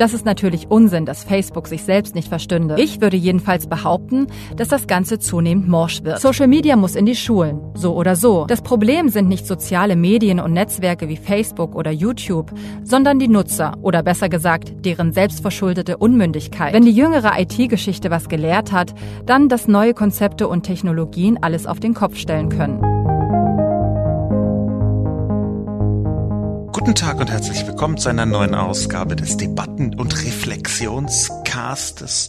das ist natürlich Unsinn, dass Facebook sich selbst nicht verstünde. Ich würde jedenfalls behaupten, dass das Ganze zunehmend morsch wird. Social Media muss in die Schulen, so oder so. Das Problem sind nicht soziale Medien und Netzwerke wie Facebook oder YouTube, sondern die Nutzer oder besser gesagt deren selbstverschuldete Unmündigkeit. Wenn die jüngere IT-Geschichte was gelehrt hat, dann, dass neue Konzepte und Technologien alles auf den Kopf stellen können. Guten Tag und herzlich willkommen zu einer neuen Ausgabe des Debatten- und Reflexionscastes.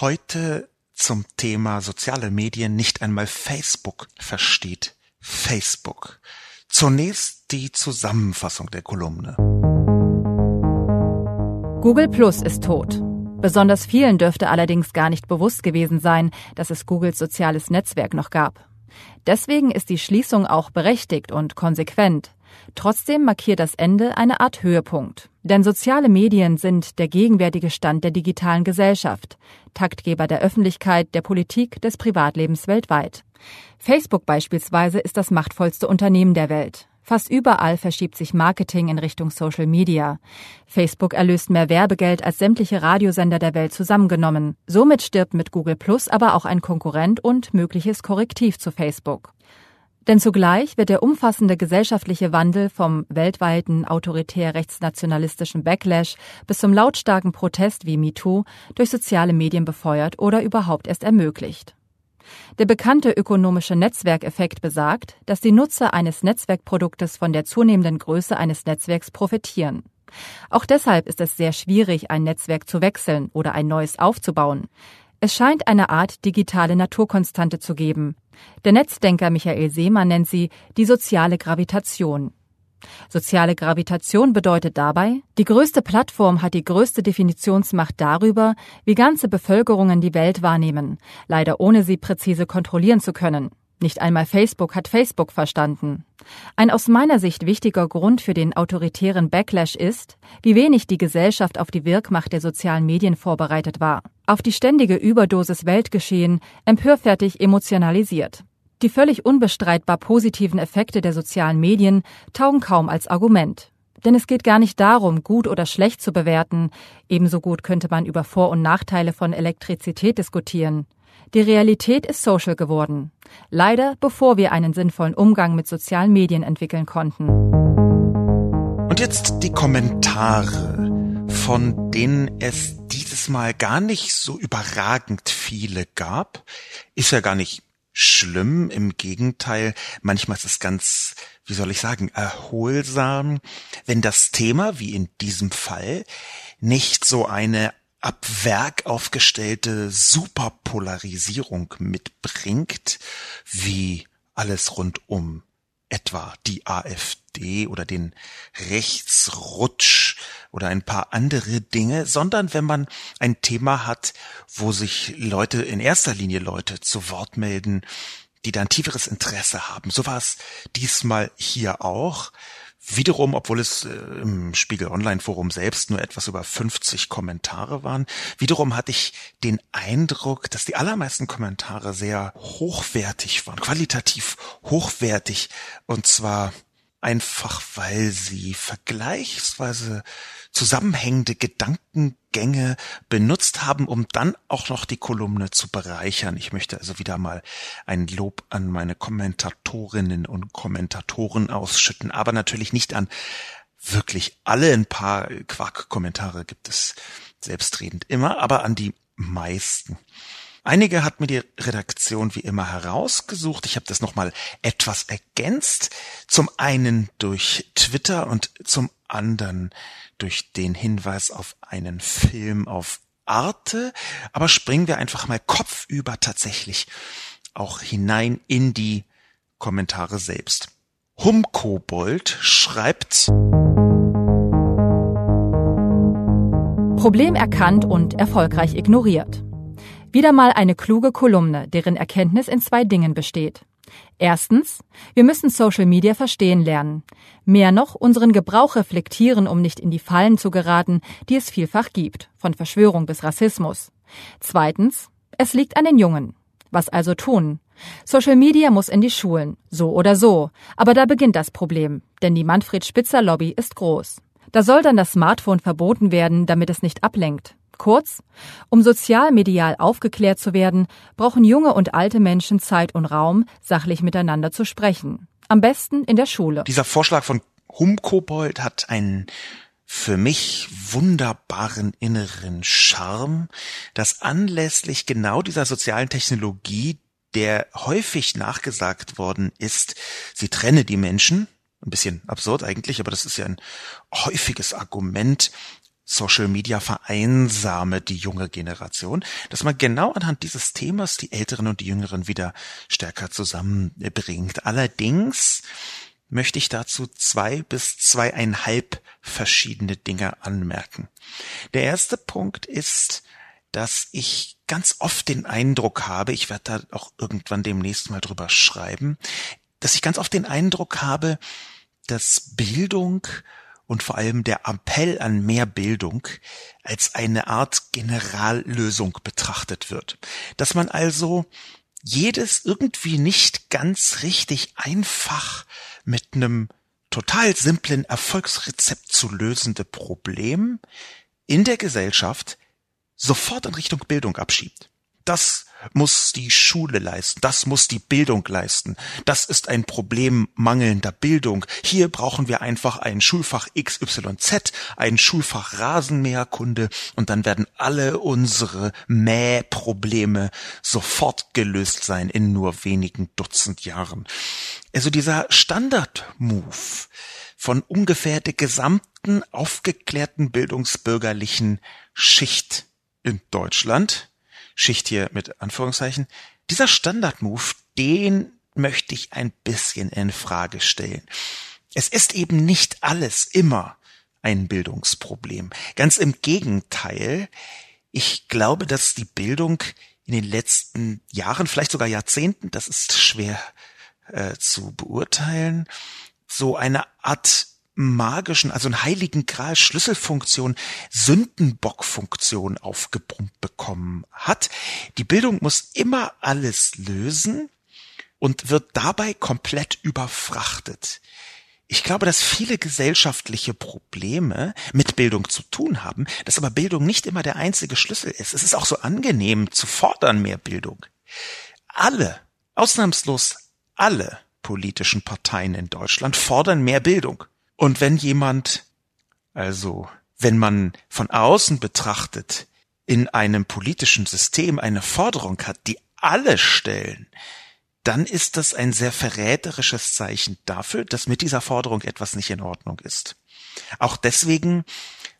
Heute zum Thema soziale Medien. Nicht einmal Facebook versteht Facebook. Zunächst die Zusammenfassung der Kolumne. Google Plus ist tot. Besonders vielen dürfte allerdings gar nicht bewusst gewesen sein, dass es Googles soziales Netzwerk noch gab. Deswegen ist die Schließung auch berechtigt und konsequent. Trotzdem markiert das Ende eine Art Höhepunkt. Denn soziale Medien sind der gegenwärtige Stand der digitalen Gesellschaft, Taktgeber der Öffentlichkeit, der Politik, des Privatlebens weltweit. Facebook beispielsweise ist das machtvollste Unternehmen der Welt. Fast überall verschiebt sich Marketing in Richtung Social Media. Facebook erlöst mehr Werbegeld als sämtliche Radiosender der Welt zusammengenommen. Somit stirbt mit Google Plus aber auch ein Konkurrent und mögliches Korrektiv zu Facebook. Denn zugleich wird der umfassende gesellschaftliche Wandel vom weltweiten autoritär rechtsnationalistischen Backlash bis zum lautstarken Protest wie MeToo durch soziale Medien befeuert oder überhaupt erst ermöglicht. Der bekannte ökonomische Netzwerkeffekt besagt, dass die Nutzer eines Netzwerkproduktes von der zunehmenden Größe eines Netzwerks profitieren. Auch deshalb ist es sehr schwierig, ein Netzwerk zu wechseln oder ein neues aufzubauen. Es scheint eine Art digitale Naturkonstante zu geben. Der Netzdenker Michael Seemann nennt sie die soziale Gravitation. Soziale Gravitation bedeutet dabei, die größte Plattform hat die größte Definitionsmacht darüber, wie ganze Bevölkerungen die Welt wahrnehmen, leider ohne sie präzise kontrollieren zu können. Nicht einmal Facebook hat Facebook verstanden. Ein aus meiner Sicht wichtiger Grund für den autoritären Backlash ist, wie wenig die Gesellschaft auf die Wirkmacht der sozialen Medien vorbereitet war. Auf die ständige Überdosis Weltgeschehen, empörfertig emotionalisiert. Die völlig unbestreitbar positiven Effekte der sozialen Medien taugen kaum als Argument. Denn es geht gar nicht darum, gut oder schlecht zu bewerten. Ebenso gut könnte man über Vor- und Nachteile von Elektrizität diskutieren. Die Realität ist social geworden. Leider bevor wir einen sinnvollen Umgang mit sozialen Medien entwickeln konnten. Und jetzt die Kommentare, von denen es dieses Mal gar nicht so überragend viele gab. Ist ja gar nicht schlimm, im Gegenteil, manchmal ist es ganz, wie soll ich sagen, erholsam, wenn das Thema, wie in diesem Fall, nicht so eine ab Werk aufgestellte Superpolarisierung mitbringt, wie alles rund um etwa die AfD oder den Rechtsrutsch oder ein paar andere Dinge, sondern wenn man ein Thema hat, wo sich Leute, in erster Linie Leute zu Wort melden, die da ein tieferes Interesse haben. So war es diesmal hier auch. Wiederum, obwohl es äh, im Spiegel Online Forum selbst nur etwas über 50 Kommentare waren, wiederum hatte ich den Eindruck, dass die allermeisten Kommentare sehr hochwertig waren, qualitativ hochwertig, und zwar einfach weil sie vergleichsweise zusammenhängende Gedankengänge benutzt haben, um dann auch noch die Kolumne zu bereichern. Ich möchte also wieder mal ein Lob an meine Kommentatorinnen und Kommentatoren ausschütten, aber natürlich nicht an wirklich alle. Ein paar Quark-Kommentare gibt es selbstredend immer, aber an die meisten. Einige hat mir die Redaktion wie immer herausgesucht. Ich habe das nochmal etwas ergänzt. Zum einen durch Twitter und zum anderen durch den Hinweis auf einen Film auf Arte. Aber springen wir einfach mal kopfüber tatsächlich auch hinein in die Kommentare selbst. Humkobold schreibt Problem erkannt und erfolgreich ignoriert. Wieder mal eine kluge Kolumne, deren Erkenntnis in zwei Dingen besteht. Erstens, wir müssen Social Media verstehen lernen. Mehr noch, unseren Gebrauch reflektieren, um nicht in die Fallen zu geraten, die es vielfach gibt, von Verschwörung bis Rassismus. Zweitens, es liegt an den Jungen. Was also tun? Social Media muss in die Schulen, so oder so. Aber da beginnt das Problem, denn die Manfred Spitzer Lobby ist groß. Da soll dann das Smartphone verboten werden, damit es nicht ablenkt. Kurz, um sozialmedial aufgeklärt zu werden, brauchen junge und alte Menschen Zeit und Raum, sachlich miteinander zu sprechen. Am besten in der Schule. Dieser Vorschlag von Humkobold hat einen für mich wunderbaren inneren Charme, dass anlässlich genau dieser sozialen Technologie, der häufig nachgesagt worden ist, sie trenne die Menschen, ein bisschen absurd eigentlich, aber das ist ja ein häufiges Argument, Social Media vereinsame die junge Generation, dass man genau anhand dieses Themas die Älteren und die Jüngeren wieder stärker zusammenbringt. Allerdings möchte ich dazu zwei bis zweieinhalb verschiedene Dinge anmerken. Der erste Punkt ist, dass ich ganz oft den Eindruck habe, ich werde da auch irgendwann demnächst mal drüber schreiben, dass ich ganz oft den Eindruck habe, dass Bildung und vor allem der Appell an mehr Bildung als eine Art Generallösung betrachtet wird. Dass man also jedes irgendwie nicht ganz richtig einfach mit einem total simplen Erfolgsrezept zu lösende Problem in der Gesellschaft sofort in Richtung Bildung abschiebt. Das muss die Schule leisten, das muss die Bildung leisten. Das ist ein Problem mangelnder Bildung. Hier brauchen wir einfach ein Schulfach XYZ, ein Schulfach Rasenmäherkunde und dann werden alle unsere Mähprobleme sofort gelöst sein in nur wenigen Dutzend Jahren. Also dieser Standard-Move von ungefähr der gesamten aufgeklärten bildungsbürgerlichen Schicht in Deutschland Schicht hier mit Anführungszeichen, dieser Standard-Move, den möchte ich ein bisschen in Frage stellen. Es ist eben nicht alles immer ein Bildungsproblem. Ganz im Gegenteil. Ich glaube, dass die Bildung in den letzten Jahren, vielleicht sogar Jahrzehnten, das ist schwer äh, zu beurteilen, so eine Art magischen, also einen heiligen Gral Schlüsselfunktion, Sündenbockfunktion aufgebrummt bekommen hat. Die Bildung muss immer alles lösen und wird dabei komplett überfrachtet. Ich glaube, dass viele gesellschaftliche Probleme mit Bildung zu tun haben, dass aber Bildung nicht immer der einzige Schlüssel ist. Es ist auch so angenehm zu fordern mehr Bildung. Alle, ausnahmslos alle politischen Parteien in Deutschland fordern mehr Bildung. Und wenn jemand, also wenn man von außen betrachtet, in einem politischen System eine Forderung hat, die alle stellen, dann ist das ein sehr verräterisches Zeichen dafür, dass mit dieser Forderung etwas nicht in Ordnung ist. Auch deswegen,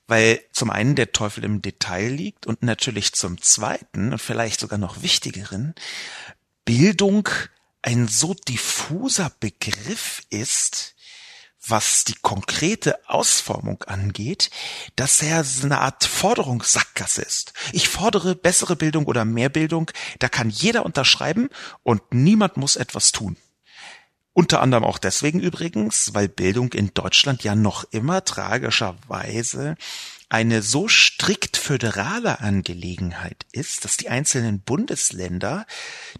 weil zum einen der Teufel im Detail liegt und natürlich zum zweiten und vielleicht sogar noch wichtigeren, Bildung ein so diffuser Begriff ist, was die konkrete Ausformung angeht, dass er so eine Art Forderungssackgasse ist. Ich fordere bessere Bildung oder mehr Bildung, da kann jeder unterschreiben und niemand muss etwas tun. Unter anderem auch deswegen übrigens, weil Bildung in Deutschland ja noch immer tragischerweise eine so strikt föderale Angelegenheit ist, dass die einzelnen Bundesländer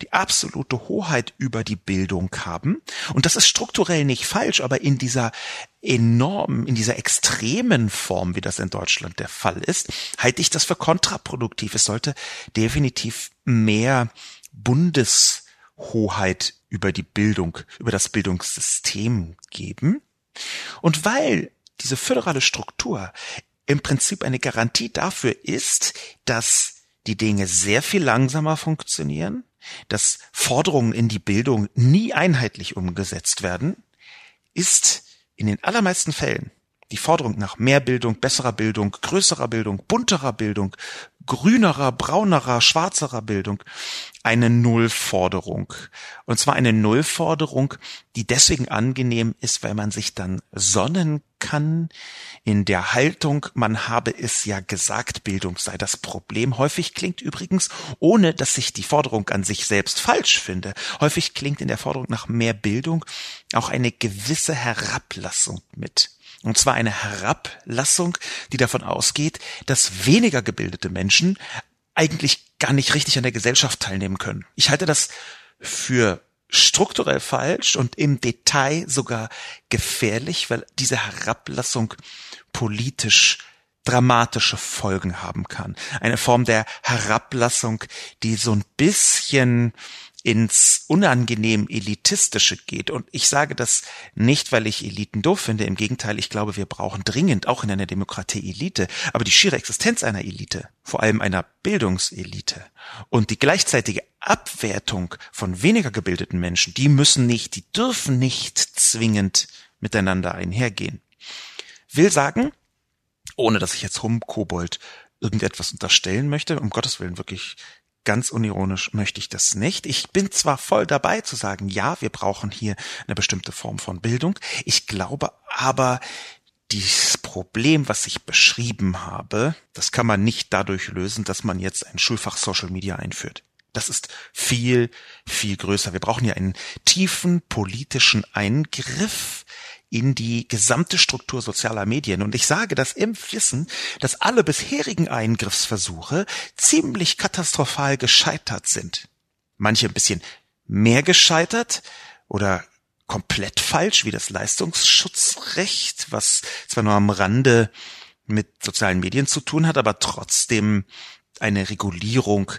die absolute Hoheit über die Bildung haben. Und das ist strukturell nicht falsch, aber in dieser enormen, in dieser extremen Form, wie das in Deutschland der Fall ist, halte ich das für kontraproduktiv. Es sollte definitiv mehr Bundeshoheit über die Bildung, über das Bildungssystem geben. Und weil diese föderale Struktur im Prinzip eine Garantie dafür ist, dass die Dinge sehr viel langsamer funktionieren, dass Forderungen in die Bildung nie einheitlich umgesetzt werden, ist in den allermeisten Fällen die Forderung nach mehr Bildung, besserer Bildung, größerer Bildung, bunterer Bildung, grünerer, braunerer, schwarzerer Bildung eine Nullforderung. Und zwar eine Nullforderung, die deswegen angenehm ist, weil man sich dann sonnen kann in der Haltung, man habe es ja gesagt, Bildung sei das Problem. Häufig klingt übrigens, ohne dass ich die Forderung an sich selbst falsch finde, häufig klingt in der Forderung nach mehr Bildung auch eine gewisse Herablassung mit. Und zwar eine Herablassung, die davon ausgeht, dass weniger gebildete Menschen eigentlich gar nicht richtig an der Gesellschaft teilnehmen können. Ich halte das für strukturell falsch und im Detail sogar gefährlich, weil diese Herablassung politisch dramatische Folgen haben kann. Eine Form der Herablassung, die so ein bisschen ins unangenehm elitistische geht. Und ich sage das nicht, weil ich Eliten doof finde. Im Gegenteil, ich glaube, wir brauchen dringend auch in einer Demokratie Elite. Aber die schiere Existenz einer Elite, vor allem einer Bildungselite und die gleichzeitige Abwertung von weniger gebildeten Menschen, die müssen nicht, die dürfen nicht zwingend miteinander einhergehen. Will sagen, ohne dass ich jetzt Humkobold irgendetwas unterstellen möchte, um Gottes Willen wirklich Ganz unironisch möchte ich das nicht. Ich bin zwar voll dabei zu sagen, ja, wir brauchen hier eine bestimmte Form von Bildung. Ich glaube aber, dieses Problem, was ich beschrieben habe, das kann man nicht dadurch lösen, dass man jetzt ein Schulfach Social Media einführt. Das ist viel, viel größer. Wir brauchen hier einen tiefen politischen Eingriff in die gesamte Struktur sozialer Medien. Und ich sage das im Wissen, dass alle bisherigen Eingriffsversuche ziemlich katastrophal gescheitert sind. Manche ein bisschen mehr gescheitert oder komplett falsch, wie das Leistungsschutzrecht, was zwar nur am Rande mit sozialen Medien zu tun hat, aber trotzdem eine Regulierung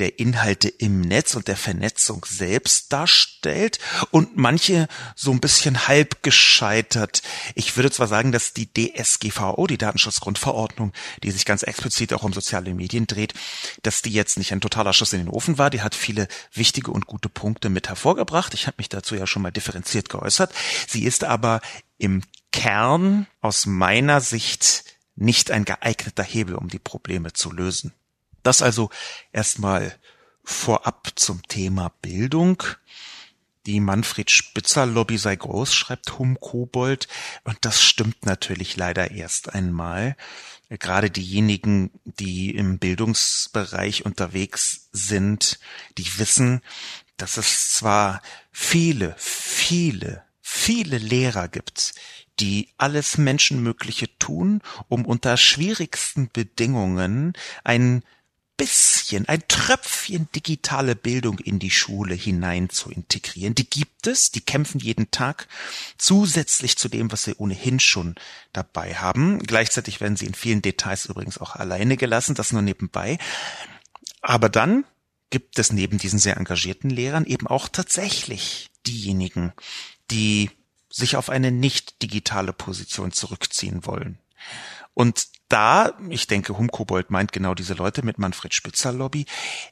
der Inhalte im Netz und der Vernetzung selbst darstellt und manche so ein bisschen halb gescheitert. Ich würde zwar sagen, dass die DSGVO, die Datenschutzgrundverordnung, die sich ganz explizit auch um soziale Medien dreht, dass die jetzt nicht ein totaler Schuss in den Ofen war. Die hat viele wichtige und gute Punkte mit hervorgebracht. Ich habe mich dazu ja schon mal differenziert geäußert. Sie ist aber im Kern aus meiner Sicht nicht ein geeigneter Hebel, um die Probleme zu lösen. Das also erstmal vorab zum Thema Bildung. Die Manfred Spitzer Lobby sei groß, schreibt Hum Kobold. Und das stimmt natürlich leider erst einmal. Gerade diejenigen, die im Bildungsbereich unterwegs sind, die wissen, dass es zwar viele, viele, viele Lehrer gibt, die alles Menschenmögliche tun, um unter schwierigsten Bedingungen ein bisschen, ein Tröpfchen digitale Bildung in die Schule hinein zu integrieren. Die gibt es, die kämpfen jeden Tag zusätzlich zu dem, was sie ohnehin schon dabei haben. Gleichzeitig werden sie in vielen Details übrigens auch alleine gelassen, das nur nebenbei. Aber dann gibt es neben diesen sehr engagierten Lehrern eben auch tatsächlich diejenigen, die sich auf eine nicht digitale Position zurückziehen wollen. Und da, ich denke, Humkobold meint genau diese Leute mit Manfred Spitzer Lobby.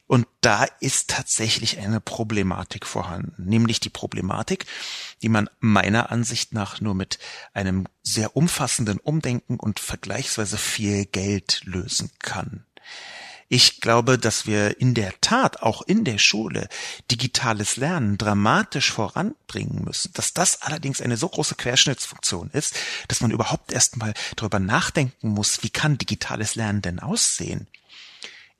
Und da ist tatsächlich eine Problematik vorhanden. Nämlich die Problematik, die man meiner Ansicht nach nur mit einem sehr umfassenden Umdenken und vergleichsweise viel Geld lösen kann. Ich glaube, dass wir in der Tat auch in der Schule digitales Lernen dramatisch voranbringen müssen. Dass das allerdings eine so große Querschnittsfunktion ist, dass man überhaupt erst mal darüber nachdenken muss, wie kann digitales Lernen denn aussehen?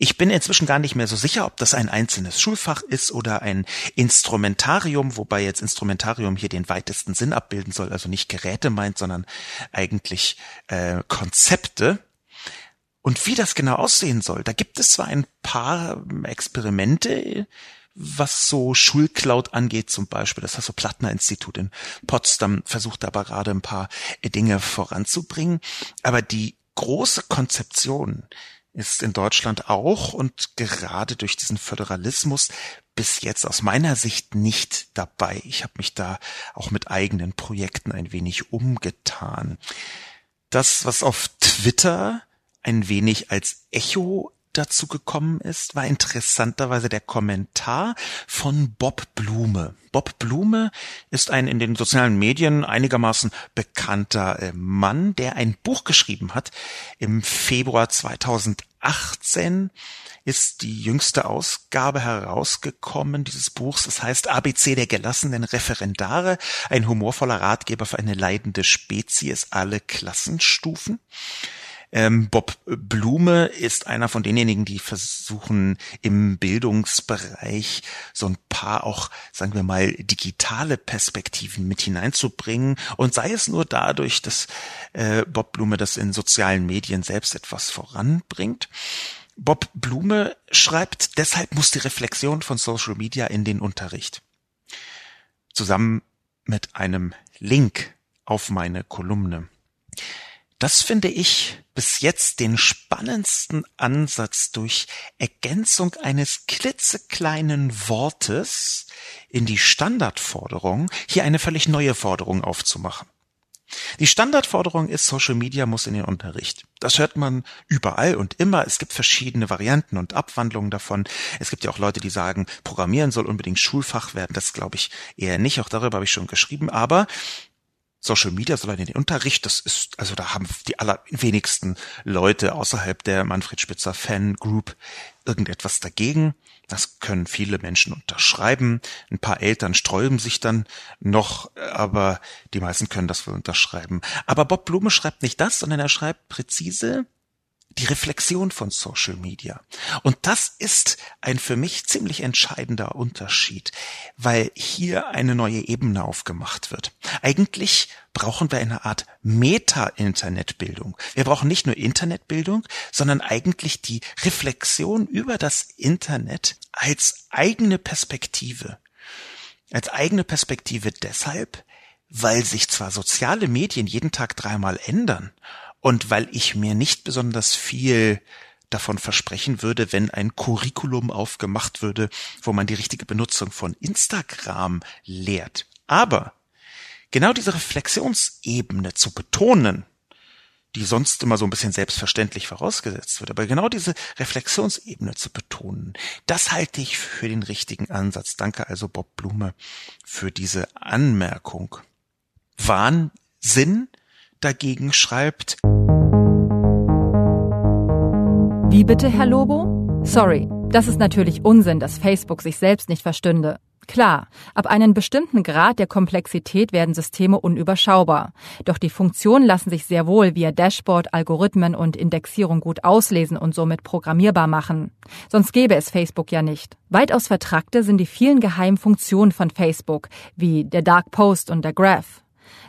Ich bin inzwischen gar nicht mehr so sicher, ob das ein einzelnes Schulfach ist oder ein Instrumentarium, wobei jetzt Instrumentarium hier den weitesten Sinn abbilden soll, also nicht Geräte meint, sondern eigentlich äh, Konzepte. Und wie das genau aussehen soll, da gibt es zwar ein paar Experimente, was so Schulcloud angeht zum Beispiel. Das heißt, so Plattner Institut in Potsdam versucht aber gerade ein paar Dinge voranzubringen. Aber die große Konzeption ist in Deutschland auch und gerade durch diesen Föderalismus bis jetzt aus meiner Sicht nicht dabei. Ich habe mich da auch mit eigenen Projekten ein wenig umgetan. Das, was auf Twitter ein wenig als Echo dazu gekommen ist, war interessanterweise der Kommentar von Bob Blume. Bob Blume ist ein in den sozialen Medien einigermaßen bekannter äh, Mann, der ein Buch geschrieben hat im Februar 2018 ist die jüngste Ausgabe herausgekommen dieses Buchs. Das heißt ABC der gelassenen Referendare, ein humorvoller Ratgeber für eine leidende Spezies, alle Klassenstufen. Ähm, Bob Blume ist einer von denjenigen, die versuchen im Bildungsbereich so ein paar auch, sagen wir mal, digitale Perspektiven mit hineinzubringen und sei es nur dadurch, dass äh, Bob Blume das in sozialen Medien selbst etwas voranbringt. Bob Blume schreibt, deshalb muss die Reflexion von Social Media in den Unterricht. Zusammen mit einem Link auf meine Kolumne. Das finde ich bis jetzt den spannendsten Ansatz durch Ergänzung eines klitzekleinen Wortes in die Standardforderung, hier eine völlig neue Forderung aufzumachen. Die Standardforderung ist, Social Media muss in den Unterricht. Das hört man überall und immer. Es gibt verschiedene Varianten und Abwandlungen davon. Es gibt ja auch Leute, die sagen, Programmieren soll unbedingt Schulfach werden. Das glaube ich eher nicht. Auch darüber habe ich schon geschrieben. Aber Social Media soll in den Unterricht, das ist, also da haben die allerwenigsten Leute außerhalb der Manfred Spitzer Fan Group irgendetwas dagegen. Das können viele Menschen unterschreiben. Ein paar Eltern sträuben sich dann noch, aber die meisten können das wohl unterschreiben. Aber Bob Blume schreibt nicht das, sondern er schreibt präzise, die Reflexion von Social Media. Und das ist ein für mich ziemlich entscheidender Unterschied, weil hier eine neue Ebene aufgemacht wird. Eigentlich brauchen wir eine Art Meta-Internetbildung. Wir brauchen nicht nur Internetbildung, sondern eigentlich die Reflexion über das Internet als eigene Perspektive. Als eigene Perspektive deshalb, weil sich zwar soziale Medien jeden Tag dreimal ändern und weil ich mir nicht besonders viel davon versprechen würde, wenn ein Curriculum aufgemacht würde, wo man die richtige Benutzung von Instagram lehrt. Aber genau diese Reflexionsebene zu betonen, die sonst immer so ein bisschen selbstverständlich vorausgesetzt wird, aber genau diese Reflexionsebene zu betonen, das halte ich für den richtigen Ansatz. Danke also Bob Blume für diese Anmerkung. Wahnsinn dagegen schreibt. Wie bitte, Herr Lobo? Sorry, das ist natürlich Unsinn, dass Facebook sich selbst nicht verstünde. Klar, ab einem bestimmten Grad der Komplexität werden Systeme unüberschaubar. Doch die Funktionen lassen sich sehr wohl via Dashboard, Algorithmen und Indexierung gut auslesen und somit programmierbar machen. Sonst gäbe es Facebook ja nicht. Weitaus vertrackte sind die vielen geheimen Funktionen von Facebook, wie der Dark Post und der Graph.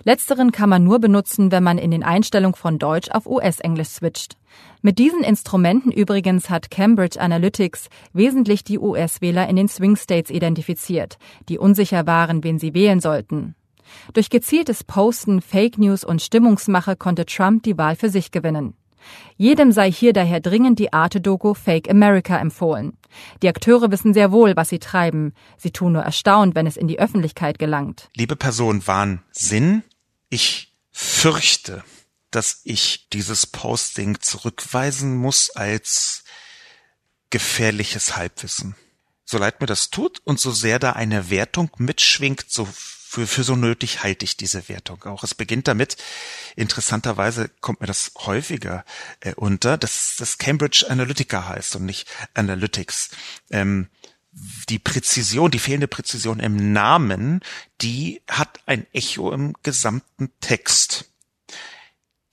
Letzteren kann man nur benutzen, wenn man in den Einstellungen von Deutsch auf US-Englisch switcht. Mit diesen Instrumenten übrigens hat Cambridge Analytics wesentlich die US-Wähler in den Swing States identifiziert, die unsicher waren, wen sie wählen sollten. Durch gezieltes Posten, Fake News und Stimmungsmache konnte Trump die Wahl für sich gewinnen. Jedem sei hier daher dringend die Arte-Doku Fake America empfohlen. Die Akteure wissen sehr wohl, was sie treiben. Sie tun nur erstaunt, wenn es in die Öffentlichkeit gelangt. Liebe Person Wahnsinn, ich fürchte, dass ich dieses Posting zurückweisen muss als gefährliches Halbwissen. So leid mir das tut und so sehr da eine Wertung mitschwingt, so für, für so nötig halte ich diese Wertung auch. Es beginnt damit, interessanterweise kommt mir das häufiger äh, unter, dass das Cambridge Analytica heißt und nicht Analytics. Ähm, die Präzision, die fehlende Präzision im Namen, die hat ein Echo im gesamten Text.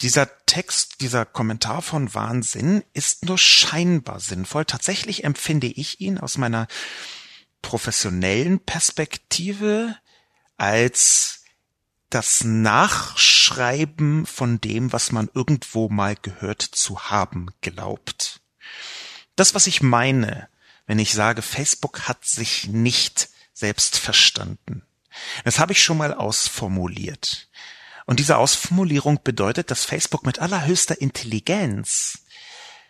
Dieser Text, dieser Kommentar von Wahnsinn ist nur scheinbar sinnvoll. Tatsächlich empfinde ich ihn aus meiner professionellen Perspektive als das Nachschreiben von dem, was man irgendwo mal gehört zu haben glaubt. Das, was ich meine, wenn ich sage, Facebook hat sich nicht selbst verstanden. Das habe ich schon mal ausformuliert. Und diese Ausformulierung bedeutet, dass Facebook mit allerhöchster Intelligenz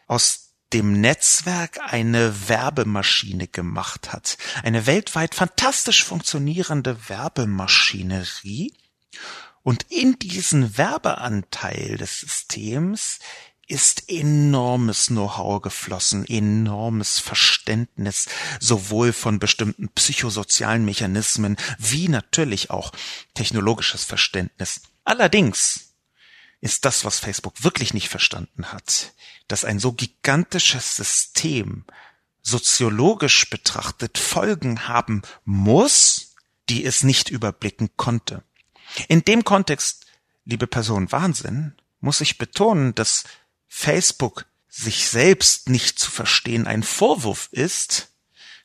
aus dem Netzwerk eine Werbemaschine gemacht hat. Eine weltweit fantastisch funktionierende Werbemaschinerie. Und in diesen Werbeanteil des Systems ist enormes Know-how geflossen, enormes Verständnis sowohl von bestimmten psychosozialen Mechanismen wie natürlich auch technologisches Verständnis. Allerdings ist das, was Facebook wirklich nicht verstanden hat, dass ein so gigantisches System soziologisch betrachtet Folgen haben muss, die es nicht überblicken konnte. In dem Kontext, liebe Person Wahnsinn, muss ich betonen, dass Facebook sich selbst nicht zu verstehen ein Vorwurf ist,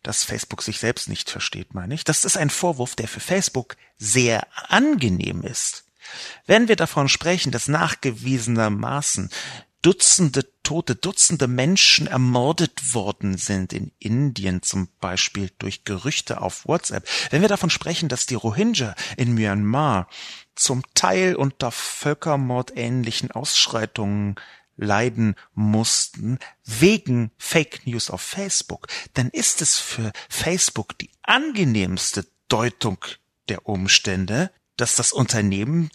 dass Facebook sich selbst nicht versteht, meine ich. Das ist ein Vorwurf, der für Facebook sehr angenehm ist. Wenn wir davon sprechen, dass nachgewiesenermaßen Dutzende Tote, Dutzende Menschen ermordet worden sind in Indien zum Beispiel durch Gerüchte auf WhatsApp. Wenn wir davon sprechen, dass die Rohingya in Myanmar zum Teil unter völkermordähnlichen Ausschreitungen leiden mussten wegen Fake News auf Facebook, dann ist es für Facebook die angenehmste Deutung der Umstände, dass das Unternehmen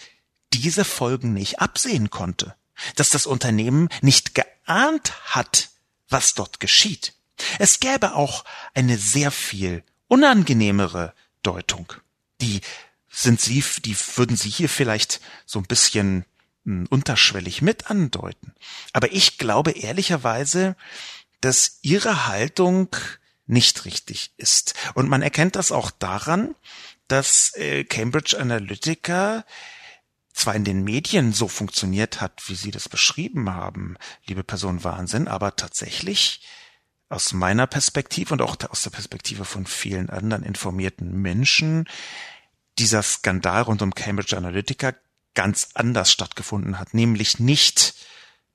diese Folgen nicht absehen konnte dass das Unternehmen nicht geahnt hat, was dort geschieht. Es gäbe auch eine sehr viel unangenehmere Deutung. Die sind Sie, die würden Sie hier vielleicht so ein bisschen unterschwellig mit andeuten. Aber ich glaube ehrlicherweise, dass Ihre Haltung nicht richtig ist. Und man erkennt das auch daran, dass äh, Cambridge Analytica zwar in den Medien so funktioniert hat, wie Sie das beschrieben haben, liebe Person Wahnsinn, aber tatsächlich aus meiner Perspektive und auch aus der Perspektive von vielen anderen informierten Menschen dieser Skandal rund um Cambridge Analytica ganz anders stattgefunden hat, nämlich nicht,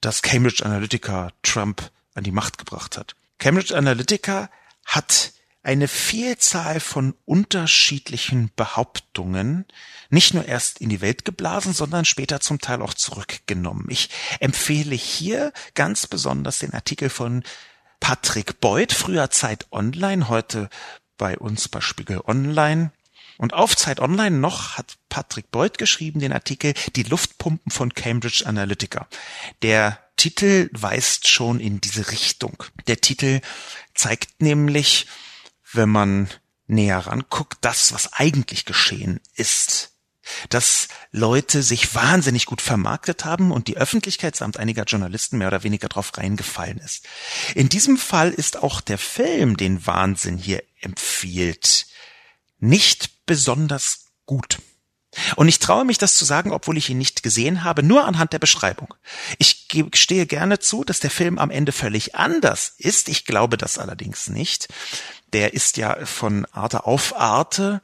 dass Cambridge Analytica Trump an die Macht gebracht hat. Cambridge Analytica hat eine Vielzahl von unterschiedlichen Behauptungen nicht nur erst in die Welt geblasen, sondern später zum Teil auch zurückgenommen. Ich empfehle hier ganz besonders den Artikel von Patrick Beuth, früher Zeit Online, heute bei uns bei Spiegel Online. Und auf Zeit Online noch hat Patrick Beuth geschrieben den Artikel Die Luftpumpen von Cambridge Analytica. Der Titel weist schon in diese Richtung. Der Titel zeigt nämlich, wenn man näher ranguckt, das, was eigentlich geschehen ist. Dass Leute sich wahnsinnig gut vermarktet haben und die Öffentlichkeit samt einiger Journalisten mehr oder weniger drauf reingefallen ist. In diesem Fall ist auch der Film, den Wahnsinn hier empfiehlt, nicht besonders gut. Und ich traue mich das zu sagen, obwohl ich ihn nicht gesehen habe, nur anhand der Beschreibung. Ich stehe gerne zu, dass der Film am Ende völlig anders ist. Ich glaube das allerdings nicht der ist ja von Arte auf Arte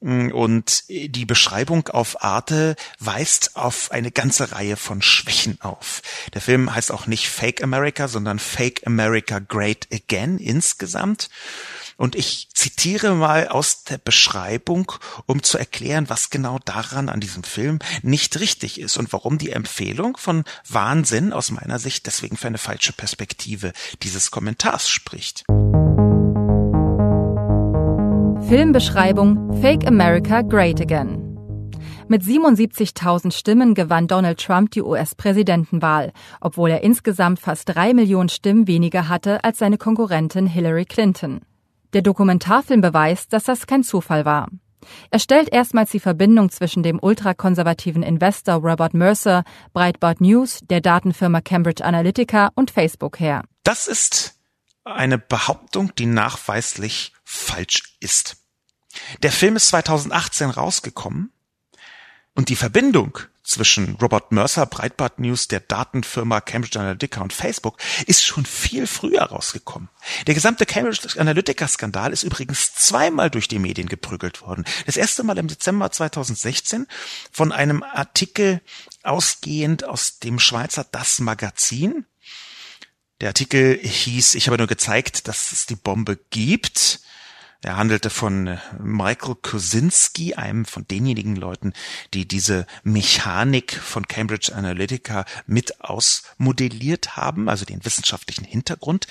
mm, und die Beschreibung auf Arte weist auf eine ganze Reihe von Schwächen auf. Der Film heißt auch nicht Fake America, sondern Fake America Great Again insgesamt. Und ich zitiere mal aus der Beschreibung, um zu erklären, was genau daran an diesem Film nicht richtig ist und warum die Empfehlung von Wahnsinn aus meiner Sicht deswegen für eine falsche Perspektive dieses Kommentars spricht. Filmbeschreibung Fake America Great Again. Mit 77.000 Stimmen gewann Donald Trump die US-Präsidentenwahl, obwohl er insgesamt fast drei Millionen Stimmen weniger hatte als seine Konkurrentin Hillary Clinton. Der Dokumentarfilm beweist, dass das kein Zufall war. Er stellt erstmals die Verbindung zwischen dem ultrakonservativen Investor Robert Mercer, Breitbart News, der Datenfirma Cambridge Analytica und Facebook her. Das ist eine Behauptung, die nachweislich falsch ist. Der Film ist 2018 rausgekommen und die Verbindung zwischen Robert Mercer, Breitbart News, der Datenfirma Cambridge Analytica und Facebook ist schon viel früher rausgekommen. Der gesamte Cambridge Analytica-Skandal ist übrigens zweimal durch die Medien geprügelt worden. Das erste Mal im Dezember 2016 von einem Artikel ausgehend aus dem Schweizer Das Magazin. Der Artikel hieß, ich habe nur gezeigt, dass es die Bombe gibt. Er handelte von äh, Michael Kosinski, einem von denjenigen Leuten, die diese Mechanik von Cambridge Analytica mit ausmodelliert haben, also den wissenschaftlichen Hintergrund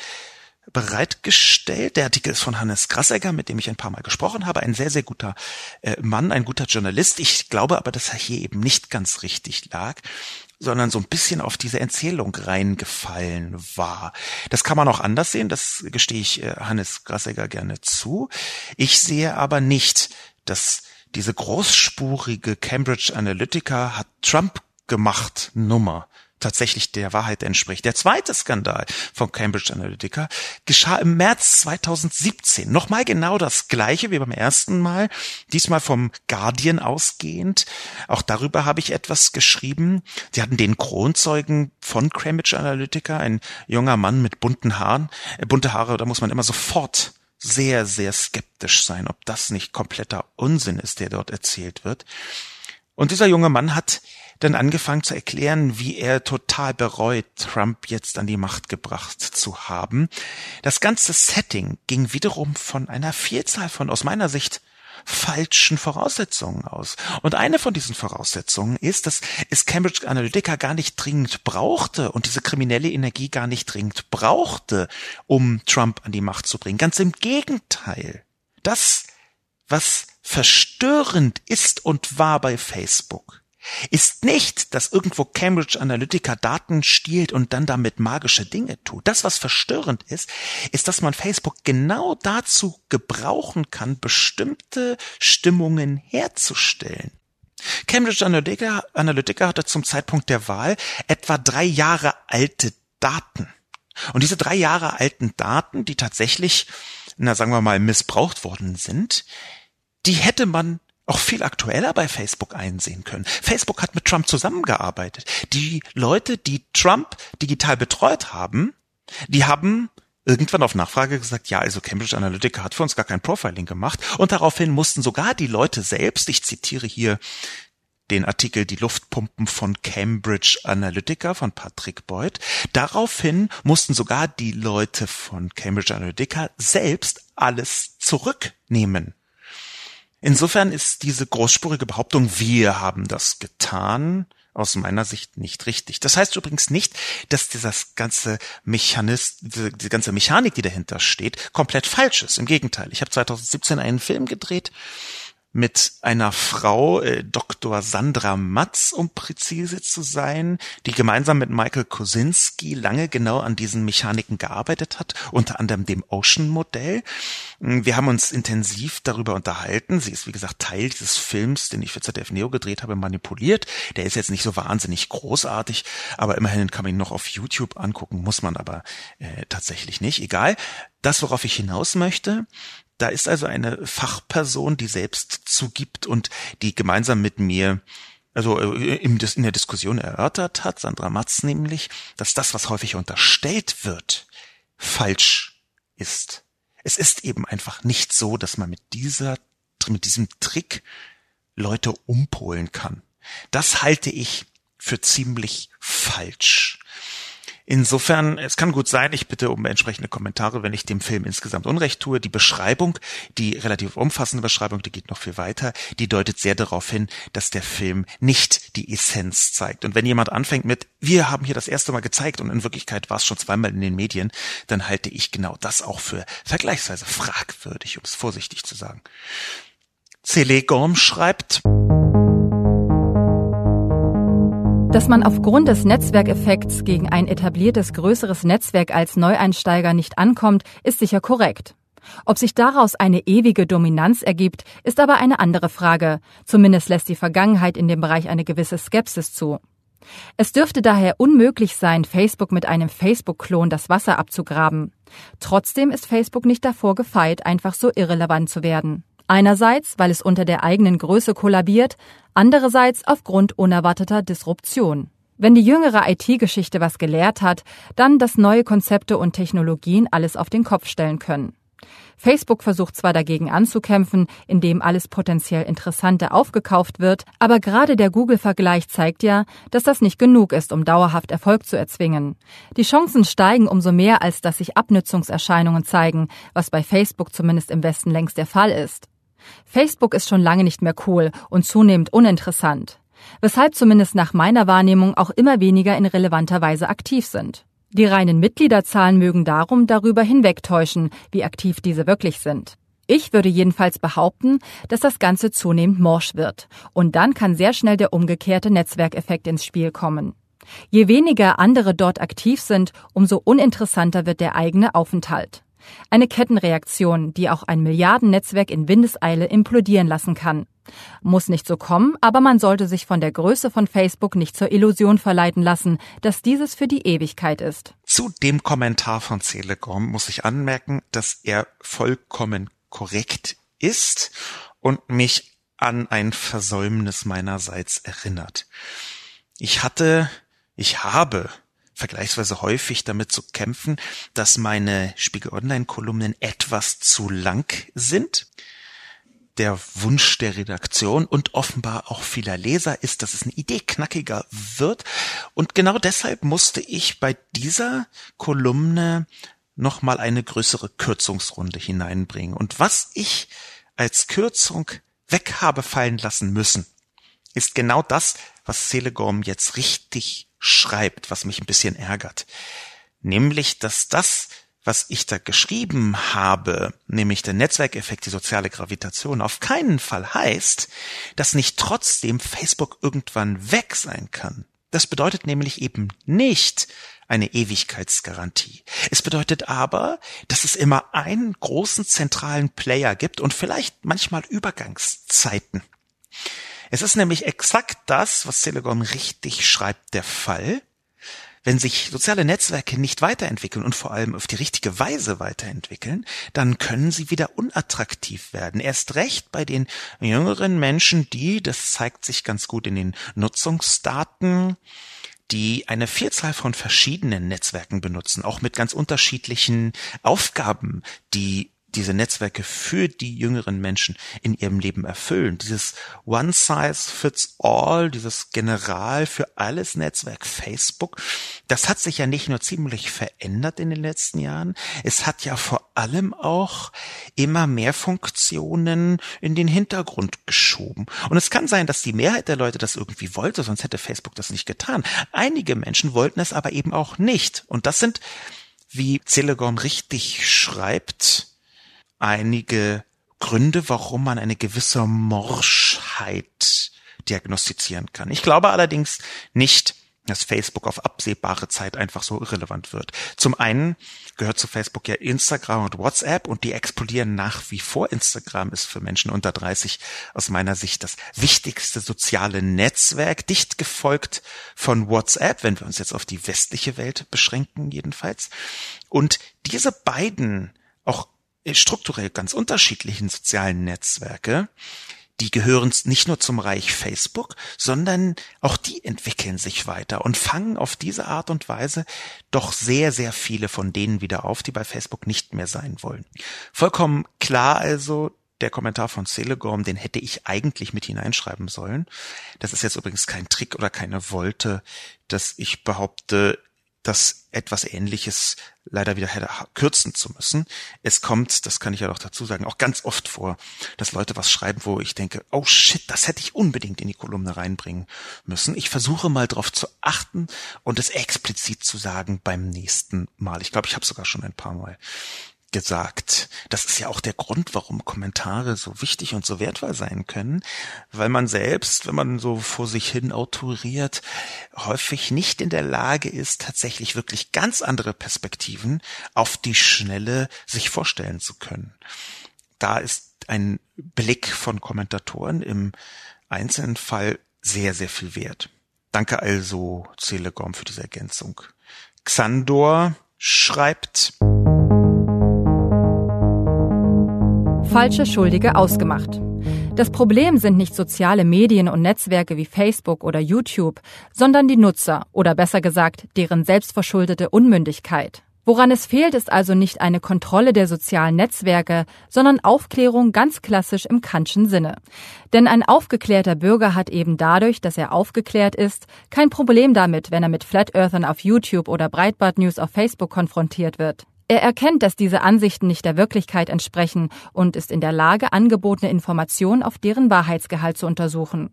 bereitgestellt. Der Artikel ist von Hannes Grasegger, mit dem ich ein paar Mal gesprochen habe. Ein sehr, sehr guter äh, Mann, ein guter Journalist. Ich glaube aber, dass er hier eben nicht ganz richtig lag. Sondern so ein bisschen auf diese Erzählung reingefallen war. Das kann man auch anders sehen, das gestehe ich äh, Hannes Grassegger gerne zu. Ich sehe aber nicht, dass diese großspurige Cambridge Analytica hat Trump gemacht Nummer tatsächlich der Wahrheit entspricht. Der zweite Skandal von Cambridge Analytica geschah im März 2017. Nochmal genau das gleiche wie beim ersten Mal, diesmal vom Guardian ausgehend. Auch darüber habe ich etwas geschrieben. Sie hatten den Kronzeugen von Cambridge Analytica, ein junger Mann mit bunten Haaren, äh, bunte Haare, da muss man immer sofort sehr, sehr skeptisch sein, ob das nicht kompletter Unsinn ist, der dort erzählt wird. Und dieser junge Mann hat dann angefangen zu erklären, wie er total bereut, Trump jetzt an die Macht gebracht zu haben. Das ganze Setting ging wiederum von einer Vielzahl von, aus meiner Sicht, falschen Voraussetzungen aus. Und eine von diesen Voraussetzungen ist, dass es Cambridge Analytica gar nicht dringend brauchte und diese kriminelle Energie gar nicht dringend brauchte, um Trump an die Macht zu bringen. Ganz im Gegenteil. Das, was verstörend ist und war bei Facebook, ist nicht, dass irgendwo Cambridge Analytica Daten stiehlt und dann damit magische Dinge tut. Das, was verstörend ist, ist, dass man Facebook genau dazu gebrauchen kann, bestimmte Stimmungen herzustellen. Cambridge Analytica, Analytica hatte zum Zeitpunkt der Wahl etwa drei Jahre alte Daten. Und diese drei Jahre alten Daten, die tatsächlich, na sagen wir mal, missbraucht worden sind, die hätte man auch viel aktueller bei Facebook einsehen können. Facebook hat mit Trump zusammengearbeitet. Die Leute, die Trump digital betreut haben, die haben irgendwann auf Nachfrage gesagt, ja, also Cambridge Analytica hat für uns gar kein Profiling gemacht und daraufhin mussten sogar die Leute selbst, ich zitiere hier den Artikel Die Luftpumpen von Cambridge Analytica von Patrick Boyd. Daraufhin mussten sogar die Leute von Cambridge Analytica selbst alles zurücknehmen. Insofern ist diese großspurige Behauptung, wir haben das getan, aus meiner Sicht nicht richtig. Das heißt übrigens nicht, dass dieses ganze Mechanismus, diese, diese ganze Mechanik, die dahinter steht, komplett falsch ist. Im Gegenteil. Ich habe 2017 einen Film gedreht, mit einer Frau, äh, Dr. Sandra Matz, um präzise zu sein, die gemeinsam mit Michael Kosinski lange genau an diesen Mechaniken gearbeitet hat, unter anderem dem Ocean-Modell. Mm, wir haben uns intensiv darüber unterhalten. Sie ist, wie gesagt, Teil dieses Films, den ich für ZDF Neo gedreht habe, manipuliert. Der ist jetzt nicht so wahnsinnig großartig, aber immerhin kann man ihn noch auf YouTube angucken, muss man aber äh, tatsächlich nicht. Egal. Das, worauf ich hinaus möchte, da ist also eine Fachperson, die selbst zugibt und die gemeinsam mit mir also äh, in der Diskussion erörtert hat, Sandra Matz nämlich, dass das, was häufig unterstellt wird, falsch ist. Es ist eben einfach nicht so, dass man mit dieser, mit diesem Trick Leute umpolen kann. Das halte ich für ziemlich falsch. Insofern, es kann gut sein, ich bitte um entsprechende Kommentare, wenn ich dem Film insgesamt Unrecht tue. Die Beschreibung, die relativ umfassende Beschreibung, die geht noch viel weiter, die deutet sehr darauf hin, dass der Film nicht die Essenz zeigt. Und wenn jemand anfängt mit, wir haben hier das erste Mal gezeigt und in Wirklichkeit war es schon zweimal in den Medien, dann halte ich genau das auch für vergleichsweise fragwürdig, um es vorsichtig zu sagen. Cele Gorm schreibt, dass man aufgrund des Netzwerkeffekts gegen ein etabliertes größeres Netzwerk als Neueinsteiger nicht ankommt, ist sicher korrekt. Ob sich daraus eine ewige Dominanz ergibt, ist aber eine andere Frage. Zumindest lässt die Vergangenheit in dem Bereich eine gewisse Skepsis zu. Es dürfte daher unmöglich sein, Facebook mit einem Facebook-Klon das Wasser abzugraben. Trotzdem ist Facebook nicht davor gefeit, einfach so irrelevant zu werden. Einerseits, weil es unter der eigenen Größe kollabiert, andererseits aufgrund unerwarteter Disruption. Wenn die jüngere IT-Geschichte was gelehrt hat, dann, dass neue Konzepte und Technologien alles auf den Kopf stellen können. Facebook versucht zwar dagegen anzukämpfen, indem alles potenziell Interessante aufgekauft wird, aber gerade der Google-Vergleich zeigt ja, dass das nicht genug ist, um dauerhaft Erfolg zu erzwingen. Die Chancen steigen umso mehr, als dass sich Abnützungserscheinungen zeigen, was bei Facebook zumindest im Westen längst der Fall ist. Facebook ist schon lange nicht mehr cool und zunehmend uninteressant, weshalb zumindest nach meiner Wahrnehmung auch immer weniger in relevanter Weise aktiv sind. Die reinen Mitgliederzahlen mögen darum darüber hinwegtäuschen, wie aktiv diese wirklich sind. Ich würde jedenfalls behaupten, dass das Ganze zunehmend morsch wird. Und dann kann sehr schnell der umgekehrte Netzwerkeffekt ins Spiel kommen. Je weniger andere dort aktiv sind, umso uninteressanter wird der eigene Aufenthalt. Eine Kettenreaktion, die auch ein Milliardennetzwerk in Windeseile implodieren lassen kann. Muss nicht so kommen, aber man sollte sich von der Größe von Facebook nicht zur Illusion verleiten lassen, dass dieses für die Ewigkeit ist. Zu dem Kommentar von Celegom muss ich anmerken, dass er vollkommen korrekt ist und mich an ein Versäumnis meinerseits erinnert. Ich hatte, ich habe vergleichsweise häufig damit zu kämpfen, dass meine Spiegel Online Kolumnen etwas zu lang sind. Der Wunsch der Redaktion und offenbar auch vieler Leser ist, dass es eine Idee knackiger wird. Und genau deshalb musste ich bei dieser Kolumne nochmal eine größere Kürzungsrunde hineinbringen. Und was ich als Kürzung weg habe fallen lassen müssen, ist genau das, was Selegorm jetzt richtig schreibt, was mich ein bisschen ärgert. Nämlich, dass das, was ich da geschrieben habe, nämlich der Netzwerkeffekt, die soziale Gravitation, auf keinen Fall heißt, dass nicht trotzdem Facebook irgendwann weg sein kann. Das bedeutet nämlich eben nicht eine Ewigkeitsgarantie. Es bedeutet aber, dass es immer einen großen zentralen Player gibt und vielleicht manchmal Übergangszeiten. Es ist nämlich exakt das, was Telegram richtig schreibt, der Fall, wenn sich soziale Netzwerke nicht weiterentwickeln und vor allem auf die richtige Weise weiterentwickeln, dann können sie wieder unattraktiv werden. Erst recht bei den jüngeren Menschen, die, das zeigt sich ganz gut in den Nutzungsdaten, die eine Vielzahl von verschiedenen Netzwerken benutzen, auch mit ganz unterschiedlichen Aufgaben, die diese Netzwerke für die jüngeren Menschen in ihrem Leben erfüllen. Dieses One Size Fits All, dieses General für alles Netzwerk Facebook, das hat sich ja nicht nur ziemlich verändert in den letzten Jahren, es hat ja vor allem auch immer mehr Funktionen in den Hintergrund geschoben. Und es kann sein, dass die Mehrheit der Leute das irgendwie wollte, sonst hätte Facebook das nicht getan. Einige Menschen wollten es aber eben auch nicht. Und das sind, wie Celegorm richtig schreibt, einige Gründe, warum man eine gewisse Morschheit diagnostizieren kann. Ich glaube allerdings nicht, dass Facebook auf absehbare Zeit einfach so irrelevant wird. Zum einen gehört zu Facebook ja Instagram und WhatsApp und die explodieren nach wie vor. Instagram ist für Menschen unter 30 aus meiner Sicht das wichtigste soziale Netzwerk, dicht gefolgt von WhatsApp, wenn wir uns jetzt auf die westliche Welt beschränken jedenfalls. Und diese beiden auch strukturell ganz unterschiedlichen sozialen Netzwerke, die gehören nicht nur zum Reich Facebook, sondern auch die entwickeln sich weiter und fangen auf diese Art und Weise doch sehr, sehr viele von denen wieder auf, die bei Facebook nicht mehr sein wollen. Vollkommen klar also, der Kommentar von Celegorm, den hätte ich eigentlich mit hineinschreiben sollen. Das ist jetzt übrigens kein Trick oder keine Wolte, dass ich behaupte, dass etwas Ähnliches leider wieder hätte kürzen zu müssen. Es kommt, das kann ich ja doch dazu sagen, auch ganz oft vor, dass Leute was schreiben, wo ich denke, oh shit, das hätte ich unbedingt in die Kolumne reinbringen müssen. Ich versuche mal darauf zu achten und es explizit zu sagen beim nächsten Mal. Ich glaube, ich habe sogar schon ein paar Mal gesagt. Das ist ja auch der Grund, warum Kommentare so wichtig und so wertvoll sein können, weil man selbst, wenn man so vor sich hin autoriert, häufig nicht in der Lage ist, tatsächlich wirklich ganz andere Perspektiven auf die Schnelle sich vorstellen zu können. Da ist ein Blick von Kommentatoren im einzelnen Fall sehr, sehr viel wert. Danke also, Celegom, für diese Ergänzung. Xandor schreibt, falsche Schuldige ausgemacht. Das Problem sind nicht soziale Medien und Netzwerke wie Facebook oder YouTube, sondern die Nutzer oder besser gesagt deren selbstverschuldete Unmündigkeit. Woran es fehlt, ist also nicht eine Kontrolle der sozialen Netzwerke, sondern Aufklärung ganz klassisch im Kantschen Sinne. Denn ein aufgeklärter Bürger hat eben dadurch, dass er aufgeklärt ist, kein Problem damit, wenn er mit Flat Earthern auf YouTube oder Breitbart News auf Facebook konfrontiert wird. Er erkennt, dass diese Ansichten nicht der Wirklichkeit entsprechen und ist in der Lage, angebotene Informationen auf deren Wahrheitsgehalt zu untersuchen.